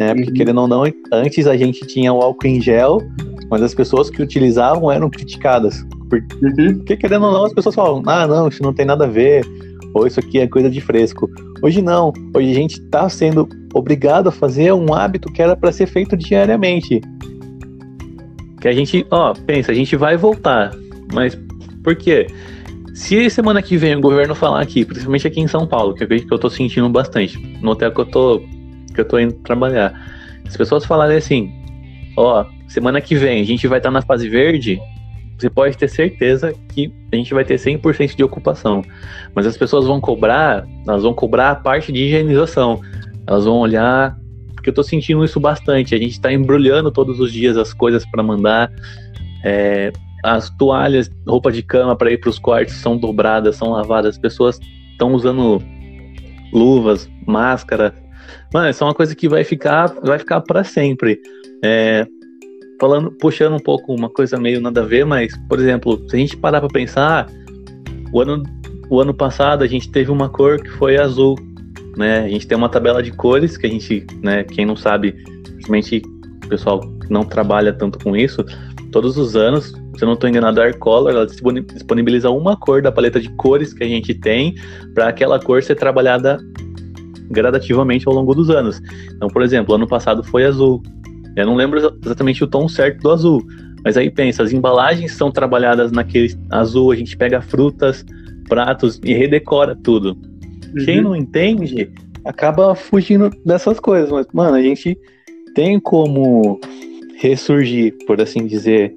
Né? Porque, uhum. querendo ou não, antes a gente tinha o álcool em gel, mas as pessoas que utilizavam eram criticadas. Porque, uhum. porque querendo ou não, as pessoas falam, ah, não, isso não tem nada a ver, ou isso aqui é coisa de fresco. Hoje não, hoje a gente está sendo obrigado a fazer um hábito que era para ser feito diariamente. Que a gente, ó, pensa, a gente vai voltar, mas por quê? Se semana que vem o governo falar aqui, principalmente aqui em São Paulo, que é que eu tô sentindo bastante, no hotel que eu tô, que eu tô indo trabalhar, as pessoas falarem assim, ó, semana que vem a gente vai estar tá na fase verde, você pode ter certeza que a gente vai ter 100% de ocupação. Mas as pessoas vão cobrar, elas vão cobrar a parte de higienização. Elas vão olhar, porque eu tô sentindo isso bastante. A gente tá embrulhando todos os dias as coisas para mandar. É, as toalhas, roupa de cama para ir para os quartos são dobradas, são lavadas. As pessoas estão usando luvas, máscara. Mano, isso é uma coisa que vai ficar, vai ficar para sempre. É, falando, puxando um pouco uma coisa meio nada a ver, mas, por exemplo, se a gente parar para pensar, o ano, o ano passado a gente teve uma cor que foi azul, né? A gente tem uma tabela de cores que a gente, né? Quem não sabe, principalmente o pessoal que não trabalha tanto com isso, todos os anos se eu não estou enganado, a Arcolor ela disponibiliza uma cor da paleta de cores que a gente tem para aquela cor ser trabalhada gradativamente ao longo dos anos. Então, por exemplo, ano passado foi azul. Eu não lembro exatamente o tom certo do azul, mas aí pensa, as embalagens são trabalhadas naquele azul, a gente pega frutas, pratos e redecora tudo. Uhum. Quem não entende acaba fugindo dessas coisas, mas mano, a gente tem como ressurgir, por assim dizer,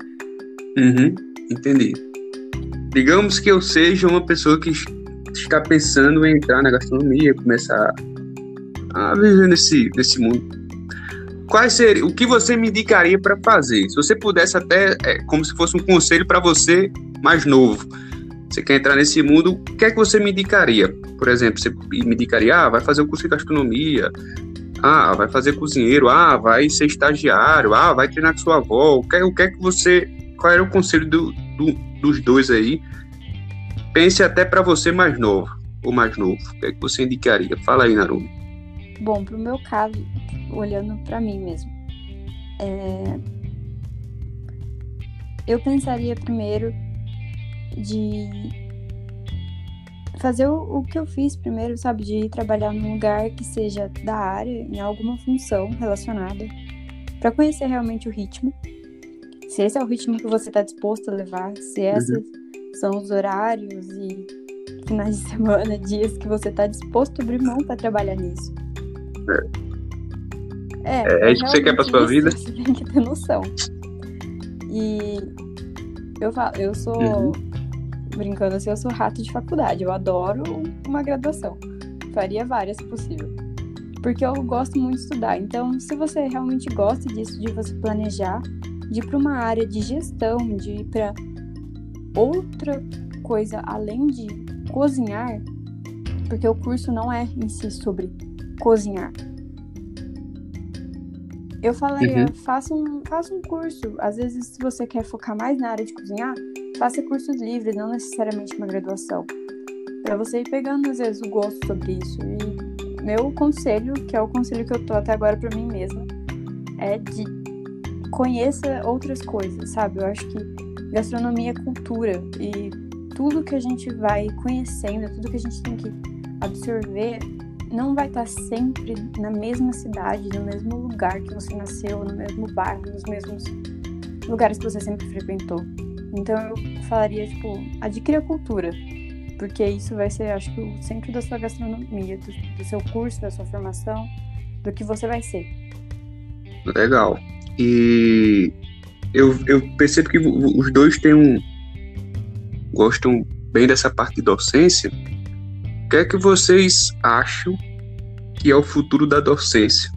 Uhum, entendi. Digamos que eu seja uma pessoa que está pensando em entrar na gastronomia, começar a viver nesse, nesse mundo. Quais seria, o que você me indicaria para fazer? Se você pudesse até, é, como se fosse um conselho para você mais novo, você quer entrar nesse mundo, o que é que você me indicaria? Por exemplo, você me indicaria, ah, vai fazer o curso de gastronomia, ah, vai fazer cozinheiro, ah, vai ser estagiário, ah, vai treinar com sua avó, o que, o que é que você qual era o conselho do, do, dos dois aí? Pense até para você mais novo, ou mais novo. O que, é que você indicaria? Fala aí, Narumi. Bom, pro meu caso, olhando para mim mesmo, é... eu pensaria primeiro de fazer o, o, que eu fiz primeiro, sabe? De ir trabalhar num lugar que seja da área, em alguma função relacionada, para conhecer realmente o ritmo se esse é o ritmo que você está disposto a levar, se esses uhum. são os horários e finais de semana, dias que você está disposto a abrir mão para trabalhar nisso. É, é, é isso que você quer para sua vida? Você tem que ter noção. E eu falo, eu sou uhum. Brincando assim, eu sou rato de faculdade. Eu adoro uma graduação. Faria várias se possível. Porque eu gosto muito de estudar. Então, se você realmente gosta disso, de você planejar, de ir para uma área de gestão, de ir para outra coisa além de cozinhar, porque o curso não é em si sobre cozinhar. Eu falaria, uhum. faça, um, faça um curso. Às vezes, se você quer focar mais na área de cozinhar, faça cursos livres, não necessariamente uma graduação. Para você ir pegando, às vezes, o gosto sobre isso. E meu conselho, que é o conselho que eu tô até agora para mim mesma, é de conheça outras coisas, sabe? Eu acho que gastronomia é cultura e tudo que a gente vai conhecendo, tudo que a gente tem que absorver, não vai estar sempre na mesma cidade, no mesmo lugar que você nasceu, no mesmo bairro, nos mesmos lugares que você sempre frequentou. Então eu falaria, tipo, adquira cultura. Porque isso vai ser, acho que, o centro da sua gastronomia, do, do seu curso, da sua formação, do que você vai ser. Legal. E eu, eu percebo que os dois têm um. gostam bem dessa parte de docência. O que é que vocês acham que é o futuro da docência,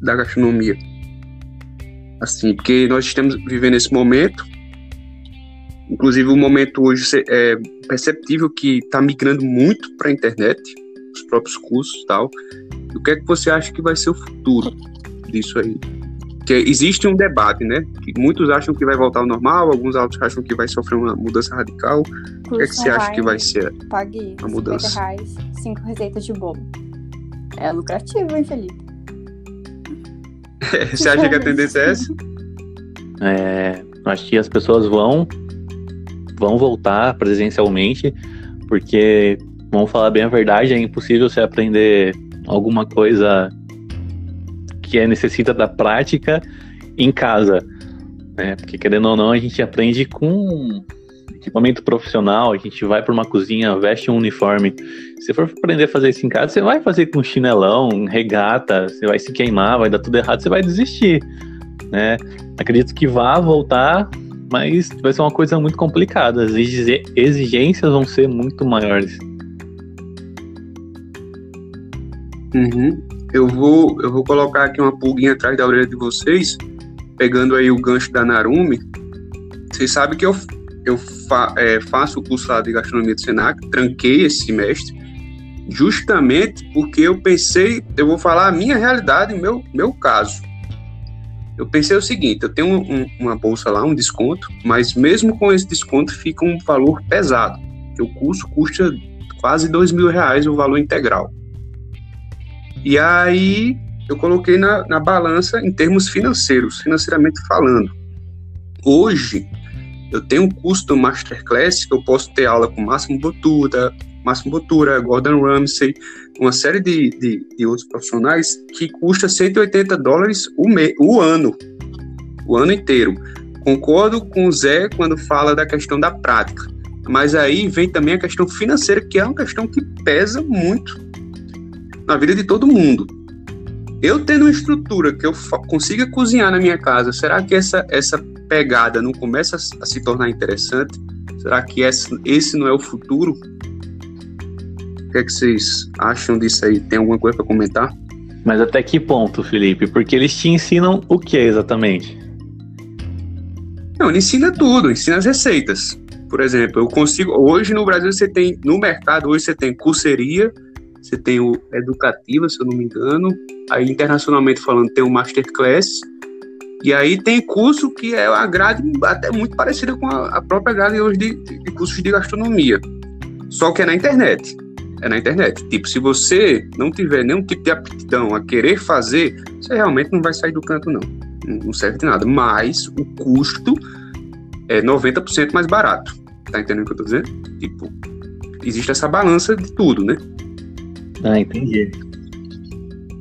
da gastronomia? Assim, porque nós estamos vivendo esse momento, inclusive o momento hoje é perceptível que está migrando muito para a internet, os próprios cursos e tal. O que é que você acha que vai ser o futuro disso aí? que existe um debate, né? Que muitos acham que vai voltar ao normal, alguns outros acham que vai sofrer uma mudança radical. o que, é que você acha que vai ser pague a mudança? reais, cinco receitas de bolo. É lucrativo, hein, Felipe? você acha que a tendência é essa? É, acho que as pessoas vão vão voltar presencialmente, porque vamos falar bem a verdade, é impossível você aprender alguma coisa que é, necessita da prática em casa. Né? Porque, querendo ou não, a gente aprende com equipamento profissional, a gente vai para uma cozinha, veste um uniforme. Se for aprender a fazer isso em casa, você vai fazer com chinelão, regata, você vai se queimar, vai dar tudo errado, você vai desistir. Né? Acredito que vá voltar, mas vai ser uma coisa muito complicada. As exigências vão ser muito maiores. Uhum eu vou, eu vou colocar aqui uma pulguinha atrás da orelha de vocês, pegando aí o gancho da Narumi. Vocês sabem que eu, eu fa, é, faço o curso lá de gastronomia do Senac, tranquei esse semestre, justamente porque eu pensei, eu vou falar a minha realidade, meu, meu caso. Eu pensei o seguinte: eu tenho um, uma bolsa lá, um desconto, mas mesmo com esse desconto fica um valor pesado, que o curso custa quase dois mil reais o valor integral. E aí eu coloquei na, na balança em termos financeiros, financeiramente falando. Hoje, eu tenho um custo Masterclass que eu posso ter aula com Máximo Botura, Máximo Botura, Gordon Ramsay, uma série de, de, de, outros profissionais que custa 180 dólares o, me, o ano, o ano inteiro. Concordo com o Zé quando fala da questão da prática, mas aí vem também a questão financeira, que é uma questão que pesa muito na vida de todo mundo. Eu tendo uma estrutura que eu consiga cozinhar na minha casa, será que essa, essa pegada não começa a, se tornar interessante? Será que esse, esse não é o futuro? O que, é que vocês acham disso aí? Tem alguma coisa para comentar? Mas até que ponto, Felipe? Porque eles te ensinam o que exatamente? Não, ele ensina tudo, ensina as receitas. Por exemplo, eu consigo. Hoje no Brasil você tem, no mercado, hoje você tem curseria, você tem o Educativa, se eu não me engano. Aí, internacionalmente falando, tem o Masterclass. E aí tem curso que é a grade até muito parecida com a, a própria grade hoje de, de, cursos de gastronomia. Só que é na internet. É na internet. Tipo, se você não tiver nenhum tipo de aptidão a querer fazer, você realmente não vai sair do canto, não. Não serve de nada. Mas o custo é 90% mais barato. Tá entendendo o que eu tô dizendo? Tipo, existe essa balança de tudo, né? Ah, entendi.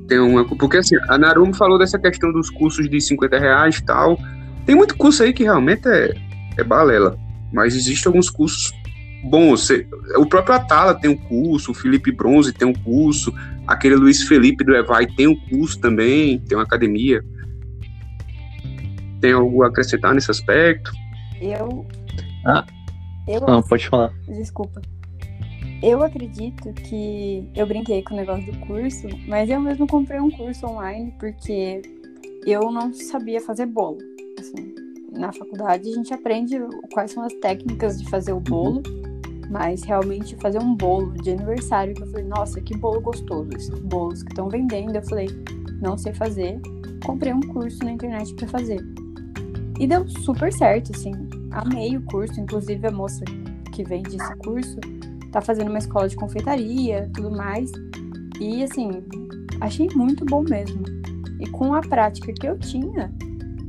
Tem uma, porque assim, a Narumo falou dessa questão dos cursos de 50 reais e tal. Tem muito curso aí que realmente é, é balela. Mas existem alguns cursos bons. O próprio Atala tem um curso, o Felipe Bronze tem um curso, aquele Luiz Felipe do Evai tem um curso também, tem uma academia. Tem algo a acrescentar nesse aspecto? Eu. Ah. Eu... Não, pode falar. Desculpa. Eu acredito que eu brinquei com o negócio do curso, mas eu mesmo comprei um curso online porque eu não sabia fazer bolo. Assim, na faculdade a gente aprende quais são as técnicas de fazer o bolo, mas realmente fazer um bolo de aniversário, que eu falei, nossa, que bolo gostoso, esses bolos que estão vendendo, eu falei, não sei fazer. Comprei um curso na internet para fazer. E deu super certo, assim. Amei o curso, inclusive a moça que vende esse curso, tá fazendo uma escola de confeitaria, tudo mais. E assim, achei muito bom mesmo. E com a prática que eu tinha,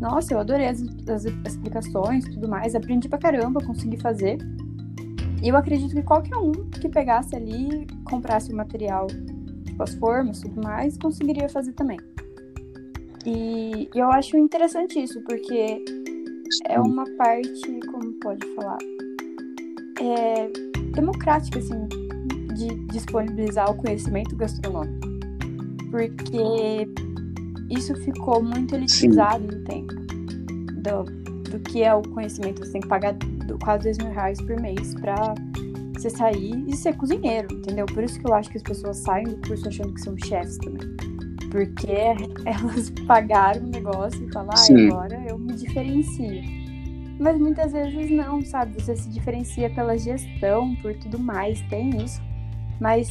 nossa, eu adorei as, as explicações, tudo mais, aprendi pra caramba, consegui fazer. Eu acredito que qualquer um que pegasse ali, comprasse o material, tipo as formas e tudo mais, conseguiria fazer também. E eu acho interessante isso, porque é uma parte, como pode falar, é democrática, assim, de disponibilizar o conhecimento gastronômico. Porque isso ficou muito elitizado Sim. no tempo. Do, do que é o conhecimento. Você tem que pagar quase dois mil reais por mês pra você sair e ser cozinheiro, entendeu? Por isso que eu acho que as pessoas saem do curso achando que são chefes também. Porque elas pagaram o negócio e falam, ah, agora eu me diferencio. Mas muitas vezes não, sabe? Você se diferencia pela gestão, por tudo mais, tem isso. Mas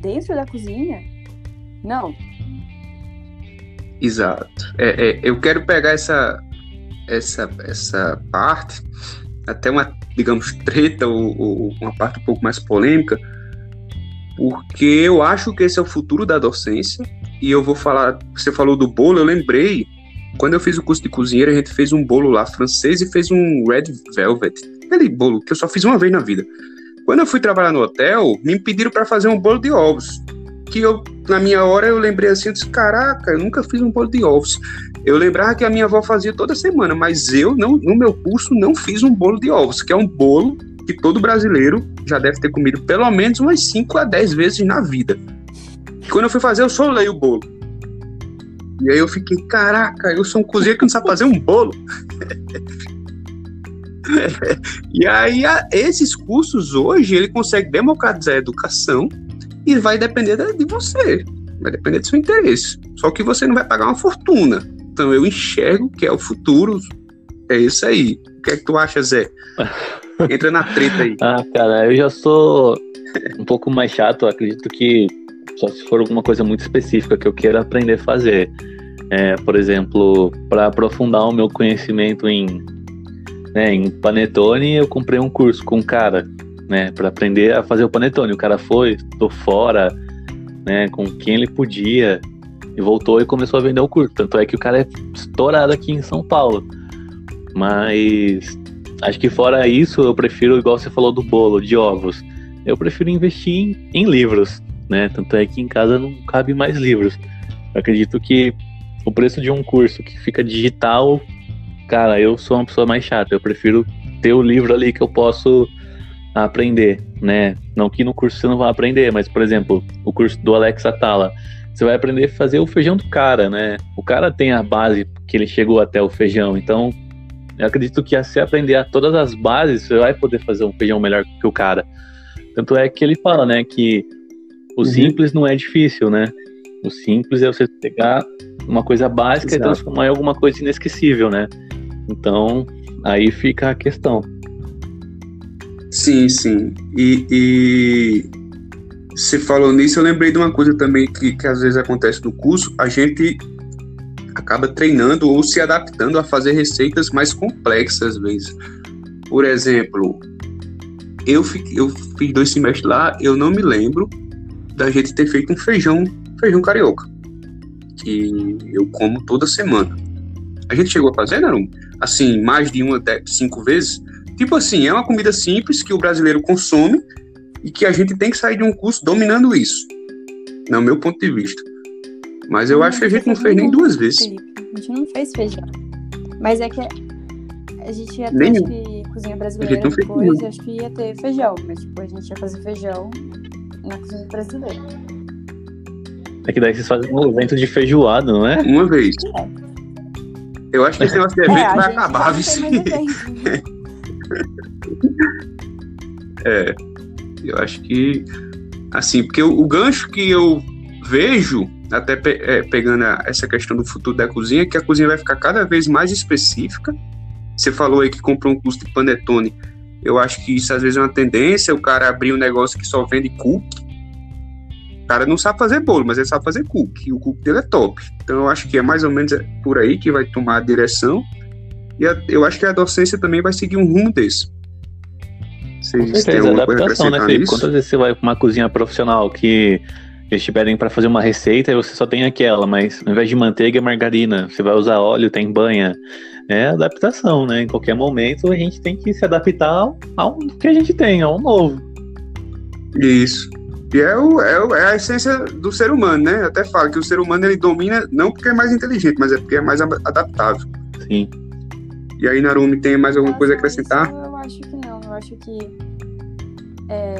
dentro da cozinha, não. Exato. É, é, eu quero pegar essa, essa, essa parte, até uma, digamos, treta ou, ou uma parte um pouco mais polêmica, porque eu acho que esse é o futuro da docência. E eu vou falar, você falou do bolo, eu lembrei, quando eu fiz o curso de cozinheiro, a gente fez um bolo lá francês e fez um red velvet. Aquele bolo que eu só fiz uma vez na vida. Quando eu fui trabalhar no hotel, me pediram para fazer um bolo de ovos. Que eu, na minha hora, eu lembrei assim, eu disse, caraca, eu nunca fiz um bolo de ovos. Eu lembrava que a minha avó fazia toda semana, mas eu, não, no meu curso, não fiz um bolo de ovos, que é um bolo que todo brasileiro já deve ter comido pelo menos umas 5 a 10 vezes na vida. E quando eu fui fazer, eu solei o bolo. E aí eu fiquei, caraca, eu sou um cozinheiro que não sabe fazer um bolo. e aí, a, esses cursos hoje, ele consegue democratizar a educação e vai depender de você, vai depender do seu interesse. Só que você não vai pagar uma fortuna. Então eu enxergo que é o futuro, é isso aí. O que é que tu acha, Zé? Entra na treta aí. ah, cara, eu já sou um pouco mais chato, acredito que só se for alguma coisa muito específica que eu queira aprender a fazer. É, por exemplo, para aprofundar o meu conhecimento em né, em panetone, eu comprei um curso com um cara, né, para aprender a fazer o panetone. O cara foi, tô fora, né, com quem ele podia e voltou e começou a vender o curso. Tanto é que o cara é estourado aqui em São Paulo. Mas acho que fora isso, eu prefiro, igual você falou do bolo, de ovos, eu prefiro investir em, em livros, né? Tanto é que em casa não cabe mais livros. Eu acredito que o preço de um curso que fica digital cara, eu sou uma pessoa mais chata, eu prefiro ter o livro ali que eu posso aprender, né? Não que no curso você não vá aprender, mas, por exemplo, o curso do Alex Atala, você vai aprender a fazer o feijão do cara, né? O cara tem a base que ele chegou até o feijão, então eu acredito que se aprender a todas as bases, você vai poder fazer um feijão melhor que o cara. Tanto é que ele fala, né, que o uhum. simples não é difícil, né? O simples é você pegar uma coisa básica Exato. e transformar em alguma coisa inesquecível, né? Então, aí fica a questão. Sim, sim. E, e você falou nisso, eu lembrei de uma coisa também que, que às vezes acontece no curso, a gente acaba treinando ou se adaptando a fazer receitas mais complexas às vezes. Por exemplo, eu, fiquei, eu fiz dois semestres lá, eu não me lembro da gente ter feito um feijão, feijão carioca, que eu como toda semana. A gente chegou a fazer, Narum? Assim, mais de uma, cinco vezes. Tipo assim, é uma comida simples que o brasileiro consome e que a gente tem que sair de um curso dominando isso. No meu ponto de vista. Mas eu acho que a gente não fez nem duas vezes. A gente não fez feijão. Mas é que a gente ia ter que cozinha brasileira depois, acho que ia ter feijão. Mas tipo, a gente ia fazer feijão na cozinha brasileira. É que daí vocês fazem um evento de feijoada, não é? Uma vez. É. Eu acho que esse negócio de evento é, vai acabar, vice. é, eu acho que, assim, porque o, o gancho que eu vejo, até pe é, pegando a, essa questão do futuro da cozinha, é que a cozinha vai ficar cada vez mais específica. Você falou aí que comprou um curso de panetone. Eu acho que isso às vezes é uma tendência, o cara abrir um negócio que só vende cookie o cara não sabe fazer bolo, mas ele sabe fazer cookie. O cookie dele é top. Então eu acho que é mais ou menos por aí que vai tomar a direção. E a, eu acho que a docência também vai seguir um rumo desse. Vocês Com certeza, adaptação, né, Felipe? Quantas vezes você vai para uma cozinha profissional que eles te pedem para fazer uma receita e você só tem aquela, mas ao invés de manteiga é margarina, você vai usar óleo, tem banha, é adaptação, né? Em qualquer momento a gente tem que se adaptar ao, ao que a gente tem, ao novo. Isso. E é, o, é, o, é, a essência do ser humano, né? Eu até falo que o ser humano ele domina não porque é mais inteligente, mas é porque é mais adaptável. Sim. E aí, Narumi, tem mais alguma coisa a acrescentar? Eu acho que não. Eu acho que é...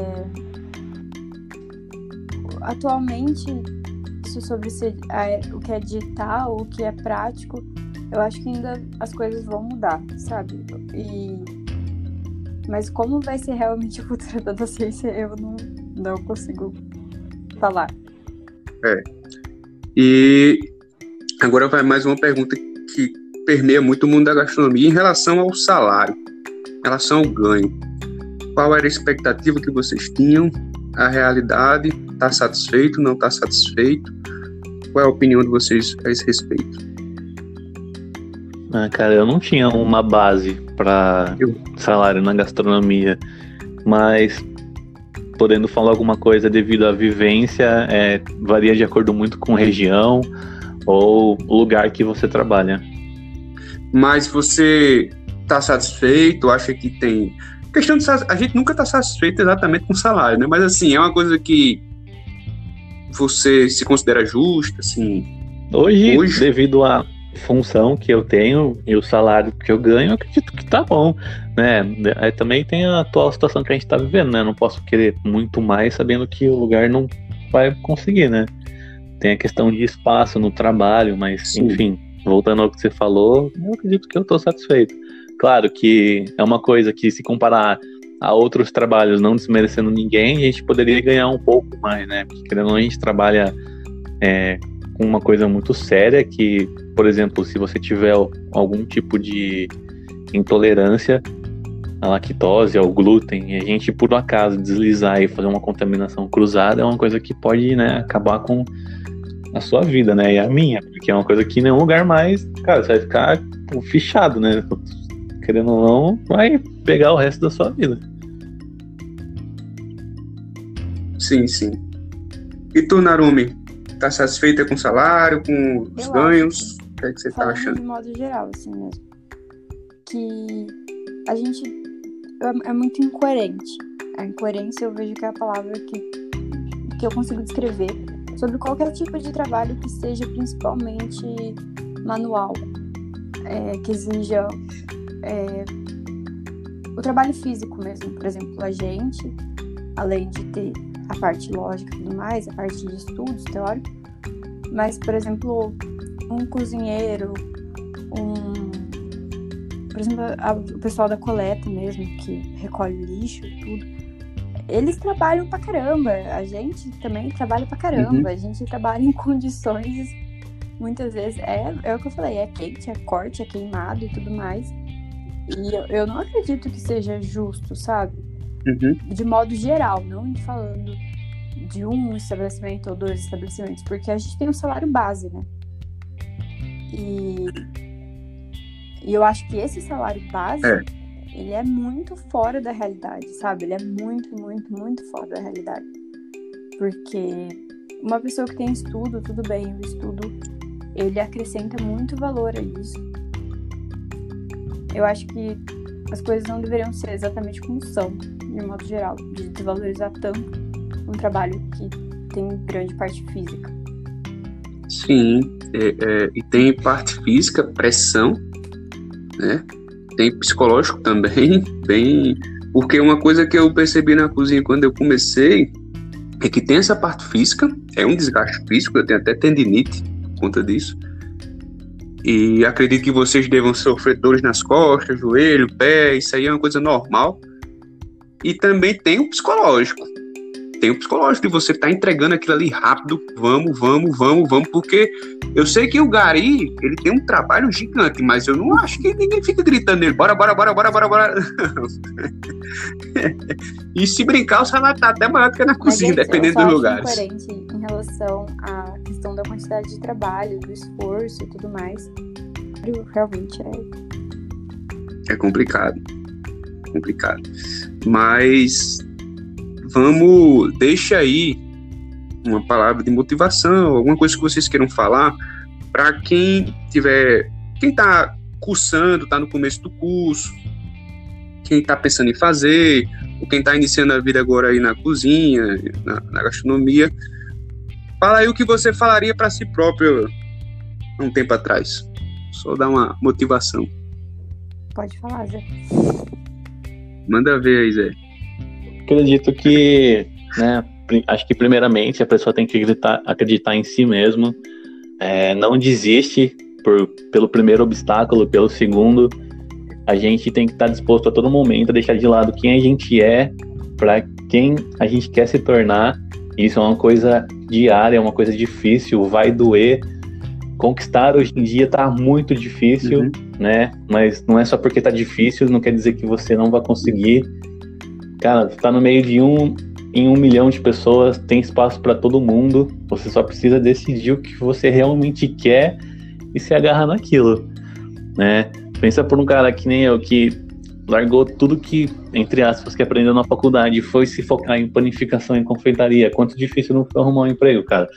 atualmente isso sobre o que é digital, o que é prático, eu acho que ainda as coisas vão mudar, sabe? E mas como vai ser realmente o futuro da docência, eu não, não consigo falar. É. E agora vai mais uma pergunta que permeia muito o mundo da gastronomia em relação ao salário, em relação ao ganho. Qual era a expectativa que vocês tinham? A realidade? Está satisfeito? Não está satisfeito? Qual é a opinião de vocês a esse respeito? Ah, cara, eu não tinha uma base para salário na gastronomia, mas podendo falar alguma coisa devido à vivência, é, varia de acordo muito com região ou lugar que você trabalha. Mas você está satisfeito? Acha que tem questão de a gente nunca está satisfeito exatamente com o salário, né? Mas assim é uma coisa que você se considera justa, assim. Hoje, hoje... devido à função que eu tenho e o salário que eu ganho, eu acredito que tá bom, né? Aí também tem a atual situação que a gente está vivendo, né? não posso querer muito mais sabendo que o lugar não vai conseguir, né? Tem a questão de espaço no trabalho, mas Sim. enfim, voltando ao que você falou, eu acredito que eu estou satisfeito. Claro que é uma coisa que se comparar a outros trabalhos, não desmerecendo ninguém, a gente poderia ganhar um pouco mais, né? Porque querendo ou não, a gente trabalha é, com uma coisa muito séria que, por exemplo, se você tiver algum tipo de intolerância à lactose, ao glúten, e a gente por acaso deslizar e fazer uma contaminação cruzada é uma coisa que pode, né, acabar com a sua vida, né, e a minha, porque é uma coisa que em nenhum lugar mais, cara, você vai ficar fichado, né? querendo ou não, vai pegar o resto da sua vida. Sim, sim. E tu, Narumi, tá satisfeita com o salário, com os eu ganhos? O que, é que você tá achando? De modo geral, assim mesmo. Que a gente é, é muito incoerente. A incoerência eu vejo que é a palavra que, que eu consigo descrever sobre qualquer tipo de trabalho que seja principalmente manual, é, que exija é, o trabalho físico mesmo. Por exemplo, a gente, além de ter a parte lógica e tudo mais, a parte de estudos teóricos, mas, por exemplo, um cozinheiro, um. Por exemplo, a, o pessoal da coleta mesmo, que recolhe lixo e tudo, eles trabalham pra caramba. A gente também trabalha pra caramba. Uhum. A gente trabalha em condições, muitas vezes, é, é o que eu falei, é quente, é corte, é queimado e tudo mais. E eu, eu não acredito que seja justo, sabe? Uhum. De modo geral, não falando de um estabelecimento ou dois estabelecimentos, porque a gente tem um salário base, né? E, e eu acho que esse salário base, é. Ele é muito fora da realidade, sabe? Ele é muito, muito, muito fora da realidade. Porque uma pessoa que tem estudo, tudo bem, o estudo, ele acrescenta muito valor a isso. Eu acho que as coisas não deveriam ser exatamente como são, de modo geral, de desvalorizar tanto um trabalho que tem grande parte física. Sim, é, é, e tem parte física, pressão, né? Tem psicológico também, bem. Porque uma coisa que eu percebi na cozinha quando eu comecei é que tem essa parte física, é um desgaste físico, eu tenho até tendinite por conta disso. E acredito que vocês devam sofrer dores nas costas, joelho, pé, isso aí é uma coisa normal. E também tem o psicológico. Tem o psicológico de você estar tá entregando aquilo ali rápido, vamos, vamos, vamos, vamos, porque eu sei que o Gari, ele tem um trabalho gigante, mas eu não acho que ninguém fica gritando nele, bora, bora, bora, bora, bora, bora. e se brincar, o salário tá até maior do que na cozinha, mas, dependendo dos lugares. Em relação à questão da quantidade de trabalho, do esforço e tudo mais. Realmente é. É complicado. Complicado. Mas vamos. Deixa aí uma palavra de motivação, alguma coisa que vocês queiram falar para quem tiver. Quem tá cursando, está no começo do curso, quem está pensando em fazer, ou quem está iniciando a vida agora aí na cozinha, na, na gastronomia. Fala aí o que você falaria para si próprio um tempo atrás. Só dar uma motivação. Pode falar, Zé. Manda ver aí, Zé. Acredito que, né, acho que primeiramente a pessoa tem que acreditar, acreditar em si mesmo, é, não desiste por, pelo primeiro obstáculo, pelo segundo. A gente tem que estar disposto a todo momento a deixar de lado quem a gente é para quem a gente quer se tornar. Isso é uma coisa diária, é uma coisa difícil, vai doer. Conquistar hoje em dia está muito difícil, uhum. né? Mas não é só porque está difícil, não quer dizer que você não vai conseguir. Cara, tá no meio de um em um milhão de pessoas, tem espaço para todo mundo. Você só precisa decidir o que você realmente quer e se agarrar naquilo, né? Pensa por um cara que nem eu que largou tudo que, entre aspas, que aprendeu na faculdade e foi se focar em panificação e confeitaria. Quanto difícil não foi arrumar um emprego, cara.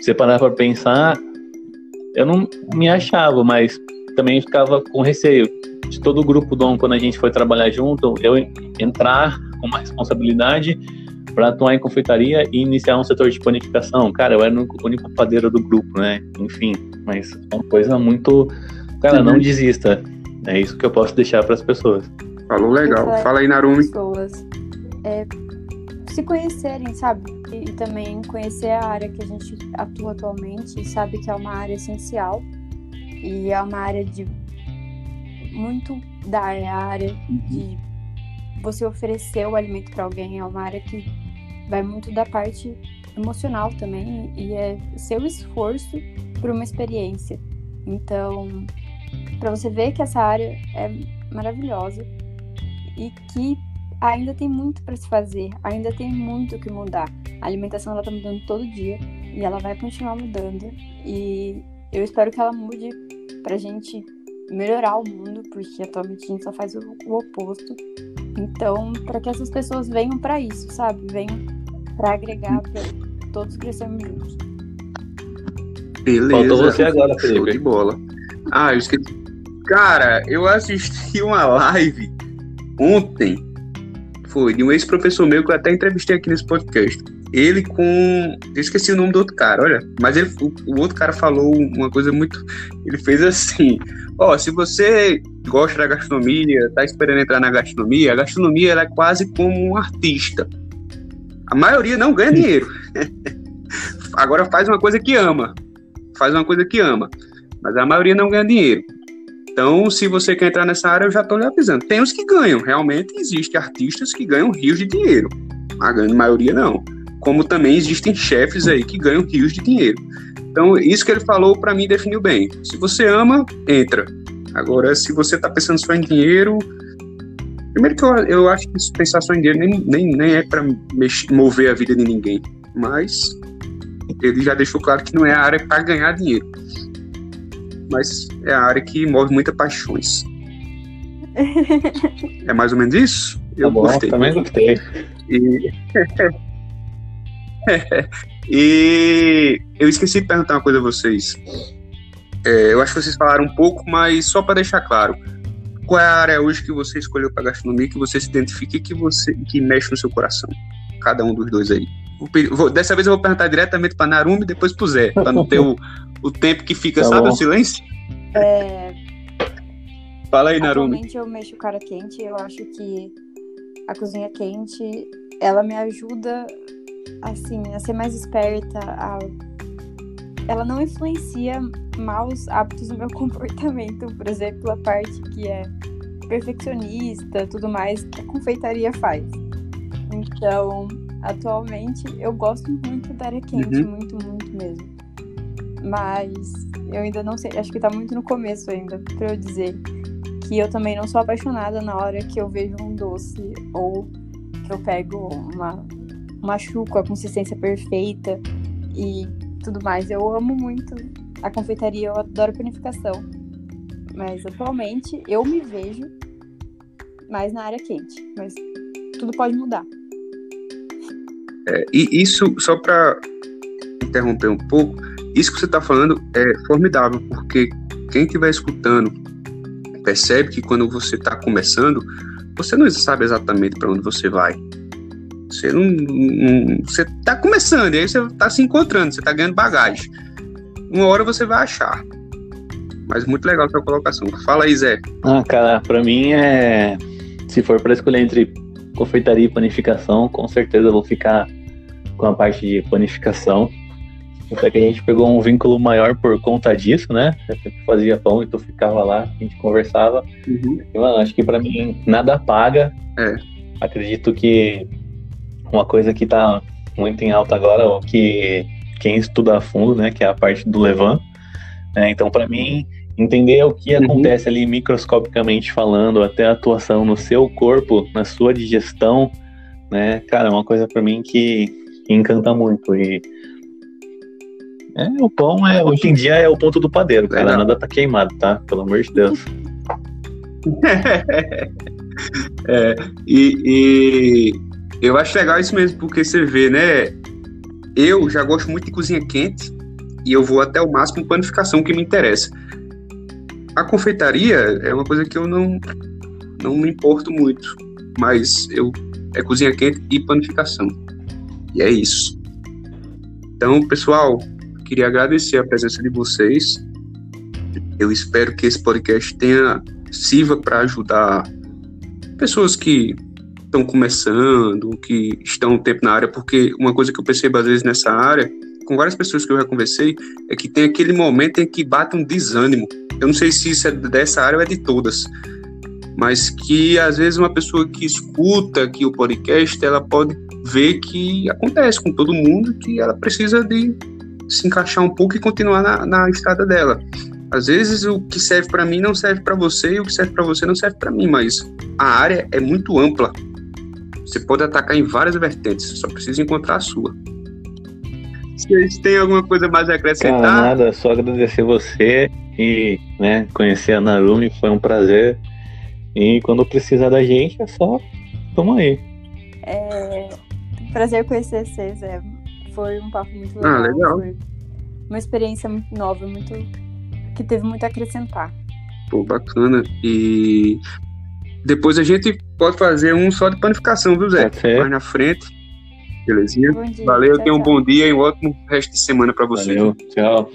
Você parar para pensar, eu não me achava, mas também ficava com receio de todo o grupo do quando a gente foi trabalhar junto, eu entrar com uma responsabilidade para atuar em confeitaria e iniciar um setor de panificação. Cara, eu era o único padeiro do grupo, né? Enfim, mas é uma coisa muito. Cara, não desista. É isso que eu posso deixar para as pessoas. Falou legal. Fala aí, Narumi. Pessoas é, se conhecerem, sabe? E, também conhecer a área que a gente atua atualmente, sabe que é uma área essencial e é uma área de muito dar, é a área uhum. de você oferecer o alimento para alguém, é uma área que vai muito da parte emocional também e é seu esforço por uma experiência. Então, para você ver que essa área é maravilhosa e que ainda tem muito para se fazer, ainda tem muito que mudar. A alimentação ela tá mudando todo dia e ela vai continuar mudando e eu espero que ela mude pra gente melhorar o mundo, porque atualmente a gente só faz o, o oposto. Então, para que essas pessoas venham para isso, sabe? Venham para agregar, para todos crescermos juntos. Beleza. Faltou você agora, Felipe. Show de bola. Ah, eu esqueci. Cara, eu assisti uma live ontem. Foi de um ex-professor meu que eu até entrevistei aqui nesse podcast. Ele com. Eu esqueci o nome do outro cara, olha. Mas ele, o, o outro cara falou uma coisa muito. Ele fez assim: Ó, se você gosta da gastronomia, tá esperando entrar na gastronomia, a gastronomia ela é quase como um artista. A maioria não ganha dinheiro. Agora faz uma coisa que ama. Faz uma coisa que ama. Mas a maioria não ganha dinheiro. Então, se você quer entrar nessa área, eu já estou lhe avisando. Tem os que ganham. Realmente existem artistas que ganham rios de dinheiro. A grande maioria não. Como também existem chefes aí que ganham rios de dinheiro. Então, isso que ele falou para mim definiu bem. Se você ama, entra. Agora, se você está pensando só em dinheiro, primeiro que eu, eu acho que pensar só em dinheiro nem, nem, nem é para mover a vida de ninguém. Mas ele já deixou claro que não é a área para ganhar dinheiro. Mas é a área que move muitas paixões. é mais ou menos isso? Eu tá bom, gostei. Também gostei. E... E eu esqueci de perguntar uma coisa a vocês. É, eu acho que vocês falaram um pouco, mas só para deixar claro. Qual é a área hoje que você escolheu para gastronomia, que você se identifica e que, você, que mexe no seu coração? Cada um dos dois aí. Vou, dessa vez eu vou perguntar diretamente para Narumi e depois para Zé, para não ter o, o tempo que fica, tá sabe, bom. o silêncio. É... Fala aí, Narumi. Atualmente eu mexo cara quente, eu acho que a cozinha quente, ela me ajuda assim, a ser mais esperta, a... ela não influencia maus hábitos no meu comportamento, por exemplo, a parte que é perfeccionista, tudo mais, que a confeitaria faz. Então, atualmente, eu gosto muito da área quente, uhum. muito, muito mesmo. Mas eu ainda não sei, acho que tá muito no começo ainda, pra eu dizer que eu também não sou apaixonada na hora que eu vejo um doce ou que eu pego uma machuco a consistência perfeita e tudo mais. Eu amo muito a confeitaria, eu adoro a panificação. Mas atualmente eu me vejo mais na área quente. Mas tudo pode mudar. É, e isso, só para interromper um pouco, isso que você está falando é formidável, porque quem estiver escutando percebe que quando você está começando, você não sabe exatamente para onde você vai. Você não, não você está começando, e aí você está se encontrando, você está ganhando bagagem. Uma hora você vai achar. Mas muito legal a sua colocação. Fala aí, Zé. Ah, cara, para mim é se for para escolher entre confeitaria e panificação, com certeza eu vou ficar com a parte de panificação. Até que a gente pegou um vínculo maior por conta disso, né? Eu fazia pão e tu ficava lá, a gente conversava. Uhum. E, mano, acho que para mim nada paga. É. Acredito que uma coisa que tá muito em alta agora, ou que quem estuda a fundo, né, que é a parte do Levan. Né? Então, para mim, entender o que uhum. acontece ali microscopicamente falando, até a atuação no seu corpo, na sua digestão, né, cara, é uma coisa para mim que encanta muito e é, o pão é, hoje em dia é o ponto do padeiro, cara. Nada tá queimado, tá? Pelo amor de Deus. é, e, e, eu acho legal isso mesmo, porque você vê, né? Eu já gosto muito de cozinha quente e eu vou até o máximo panificação que me interessa. A confeitaria é uma coisa que eu não, não me importo muito, mas eu é cozinha quente e panificação. E é isso. Então, pessoal, queria agradecer a presença de vocês. Eu espero que esse podcast tenha sirva para ajudar pessoas que estão começando, que estão um tempo na área, porque uma coisa que eu percebo às vezes nessa área, com várias pessoas que eu já conversei, é que tem aquele momento em que bate um desânimo. Eu não sei se isso é dessa área ou é de todas, mas que às vezes uma pessoa que escuta aqui o podcast, ela pode ver que acontece com todo mundo, que ela precisa de se encaixar um pouco e continuar na, na estrada dela. Às vezes o que serve para mim não serve para você e o que serve para você não serve para mim, mas a área é muito ampla. Você pode atacar em várias vertentes, só precisa encontrar a sua. Vocês têm alguma coisa mais a acrescentar? Cara, nada, só agradecer você e né, conhecer a Narumi, foi um prazer. E quando precisar da gente, é só toma aí. É prazer conhecer vocês, é foi um papo muito legal. Ah, legal. Foi uma experiência muito nova, muito que teve muito a acrescentar. Pô, bacana. E depois a gente pode fazer um só de panificação, viu, Zé? Mais na frente. Belezinha? Belezinha? Valeu, tenha um bom dia e um ótimo resto de semana para você. Valeu, tchau.